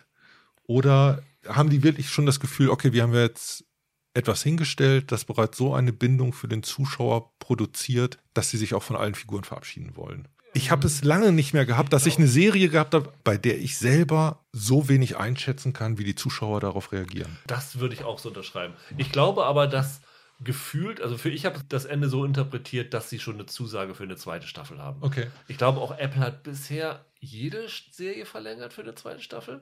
Oder haben die wirklich schon das Gefühl, okay, wir haben jetzt etwas hingestellt, das bereits so eine Bindung für den Zuschauer produziert, dass sie sich auch von allen Figuren verabschieden wollen? Ich habe es lange nicht mehr gehabt, dass ich eine Serie gehabt habe, bei der ich selber so wenig einschätzen kann, wie die Zuschauer darauf reagieren. Das würde ich auch so unterschreiben. Ich glaube aber, dass gefühlt, also für ich habe das Ende so interpretiert, dass sie schon eine Zusage für eine zweite Staffel haben. Okay. Ich glaube auch Apple hat bisher jede Serie verlängert für eine zweite Staffel,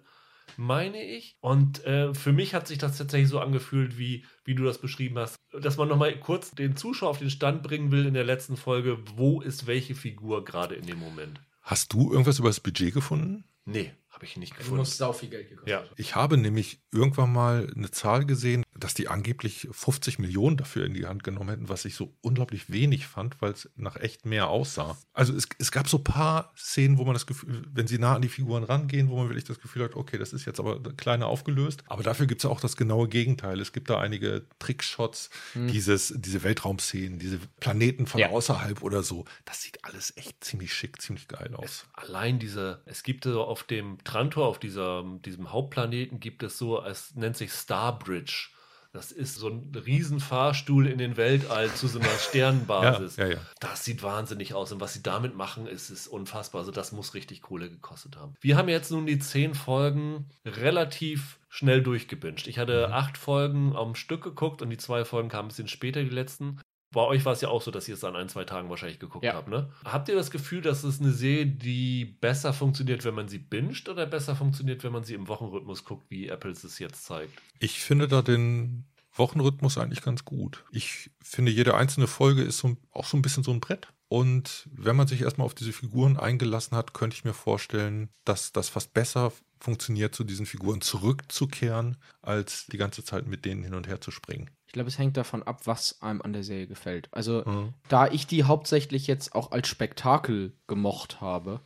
meine ich. Und äh, für mich hat sich das tatsächlich so angefühlt, wie, wie du das beschrieben hast, dass man nochmal kurz den Zuschauer auf den Stand bringen will in der letzten Folge, wo ist welche Figur gerade in dem Moment. Hast du irgendwas über das Budget gefunden? Nee, habe ich nicht Du gefunden. musst sau viel Geld gekostet. Ja. Ich habe nämlich irgendwann mal eine Zahl gesehen, dass die angeblich 50 Millionen dafür in die Hand genommen hätten, was ich so unglaublich wenig fand, weil es nach echt mehr aussah. Also es, es gab so ein paar Szenen, wo man das Gefühl, wenn sie nah an die Figuren rangehen, wo man wirklich das Gefühl hat, okay, das ist jetzt aber kleiner aufgelöst. Aber dafür gibt es ja auch das genaue Gegenteil. Es gibt da einige Trickshots, dieses, diese Weltraumszenen, diese Planeten von Ja. außerhalb oder so. Das sieht alles echt ziemlich schick, ziemlich geil aus. Allein diese, es gibt so auf dem Trantor, auf dieser, diesem Hauptplaneten, gibt es so, es nennt sich Starbridge. Das ist so ein Riesenfahrstuhl in den Weltall zu so einer Sternenbasis. Ja, ja, ja. Das sieht wahnsinnig aus. Und was sie damit machen, ist, ist unfassbar. Also das muss richtig Kohle gekostet haben. Wir haben jetzt nun die zehn Folgen relativ schnell durchgebinged. Ich hatte Mhm. acht Folgen am Stück geguckt und die zwei Folgen kamen ein bisschen später, die letzten. Bei euch war es ja auch so, dass ihr es an ein, zwei Tagen wahrscheinlich geguckt Ja. habt, ne? Habt ihr das Gefühl, dass es eine Serie, die besser funktioniert, wenn man sie binget oder besser funktioniert, wenn man sie im Wochenrhythmus guckt, wie Apple es jetzt zeigt? Ich finde da den Wochenrhythmus eigentlich ganz gut. Ich finde, jede einzelne Folge ist so, auch so ein bisschen so ein Brett. Und wenn man sich erstmal auf diese Figuren eingelassen hat, könnte ich mir vorstellen, dass das fast besser funktioniert, zu diesen Figuren zurückzukehren, als die ganze Zeit mit denen hin und her zu springen. Ich glaube, es hängt davon ab, was einem an der Serie gefällt. Also, Mhm. da ich die hauptsächlich jetzt auch als Spektakel gemocht habe,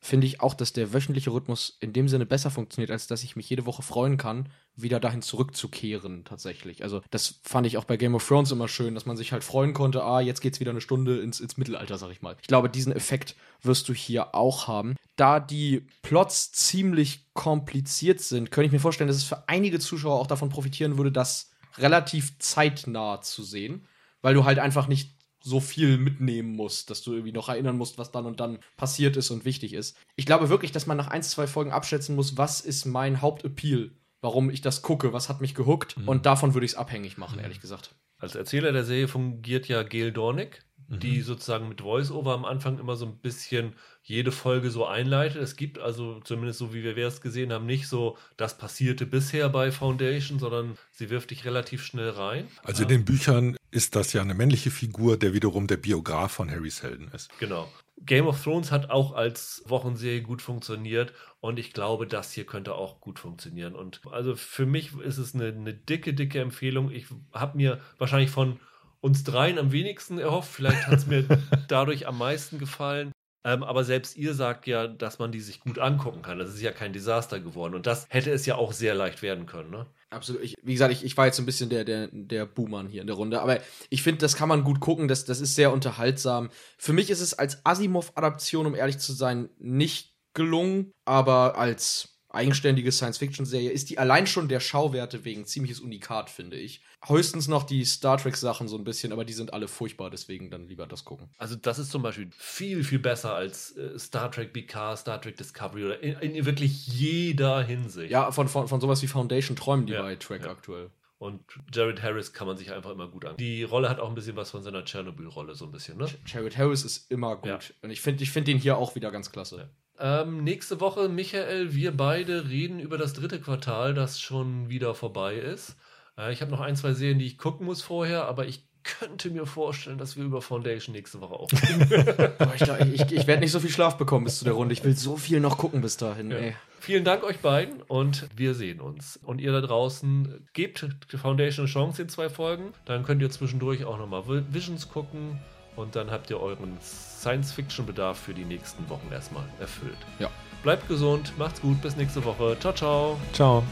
finde ich auch, dass der wöchentliche Rhythmus in dem Sinne besser funktioniert, als dass ich mich jede Woche freuen kann, wieder dahin zurückzukehren tatsächlich. Also das fand ich auch bei Game of Thrones immer schön, dass man sich halt freuen konnte, ah, jetzt geht's wieder eine Stunde ins, ins Mittelalter, sag ich mal. Ich glaube, diesen Effekt wirst du hier auch haben. Da die Plots ziemlich kompliziert sind, könnte ich mir vorstellen, dass es für einige Zuschauer auch davon profitieren würde, das relativ zeitnah zu sehen, weil du halt einfach nicht so viel mitnehmen musst, dass du irgendwie noch erinnern musst, was dann und dann passiert ist und wichtig ist. Ich glaube wirklich, dass man nach ein, zwei Folgen abschätzen muss, was ist mein Hauptappeal, warum ich das gucke, was hat mich gehuckt und davon würde ich es abhängig machen, ehrlich gesagt. Als Erzähler der Serie fungiert ja Gail Dornick, die sozusagen mit Voice-Over am Anfang immer so ein bisschen jede Folge so einleitet. Es gibt also, zumindest so wie wir es gesehen haben, nicht so, das passierte bisher bei Foundation, sondern sie wirft dich relativ schnell rein. Also in den Büchern ist das ja eine männliche Figur, der wiederum der Biograf von Harry Seldon ist. Genau. Game of Thrones hat auch als Wochenserie gut funktioniert und ich glaube, das hier könnte auch gut funktionieren. Und also für mich ist es eine, eine dicke, dicke Empfehlung. Ich habe mir wahrscheinlich von uns dreien am wenigsten erhofft. Vielleicht hat es mir dadurch am meisten gefallen. Ähm, aber selbst ihr sagt ja, dass man die sich gut angucken kann. Das ist ja kein Desaster geworden. Und das hätte es ja auch sehr leicht werden können. Ne? Absolut. Ich, wie gesagt, ich, ich war jetzt ein bisschen der, der, der Buhmann hier in der Runde. Aber ich finde, das kann man gut gucken. Das, das ist sehr unterhaltsam. Für mich ist es als Asimov-Adaption, um ehrlich zu sein, nicht gelungen. Aber als eigenständige Science-Fiction-Serie ist die allein schon der Schauwerte wegen ziemliches Unikat, finde ich. Höchstens noch die Star Trek-Sachen so ein bisschen, aber die sind alle furchtbar, deswegen dann lieber das gucken. Also das ist zum Beispiel viel, viel besser als äh, Star Trek BK, Star Trek Discovery oder in, in wirklich jeder Hinsicht. Ja, von, von, von sowas wie Foundation träumen die Ja, bei Track ja. aktuell. Und Jared Harris kann man sich einfach immer gut an. Die Rolle hat auch ein bisschen was von seiner Tschernobyl-Rolle, so ein bisschen, ne? Jared Harris ist immer gut. Ja. Und ich finde ich find ihn hier auch wieder ganz klasse. Ähm, nächste Woche, Michael, wir beide reden über das dritte Quartal, das schon wieder vorbei ist. Äh, ich habe noch ein, zwei Serien, die ich gucken muss vorher, aber ich könnte mir vorstellen, dass wir über Foundation nächste Woche auch reden. Ich ich, ich werde nicht so viel Schlaf bekommen bis zu der Runde. Ich will so viel noch gucken bis dahin. Ja. Vielen Dank euch beiden und wir sehen uns. Und ihr da draußen, gebt Foundation eine Chance in zwei Folgen. Dann könnt ihr zwischendurch auch nochmal Visions gucken und dann habt ihr euren Science-Fiction-Bedarf für die nächsten Wochen erstmal erfüllt. Ja. Bleibt gesund, macht's gut, bis nächste Woche. Ciao, ciao. Ciao.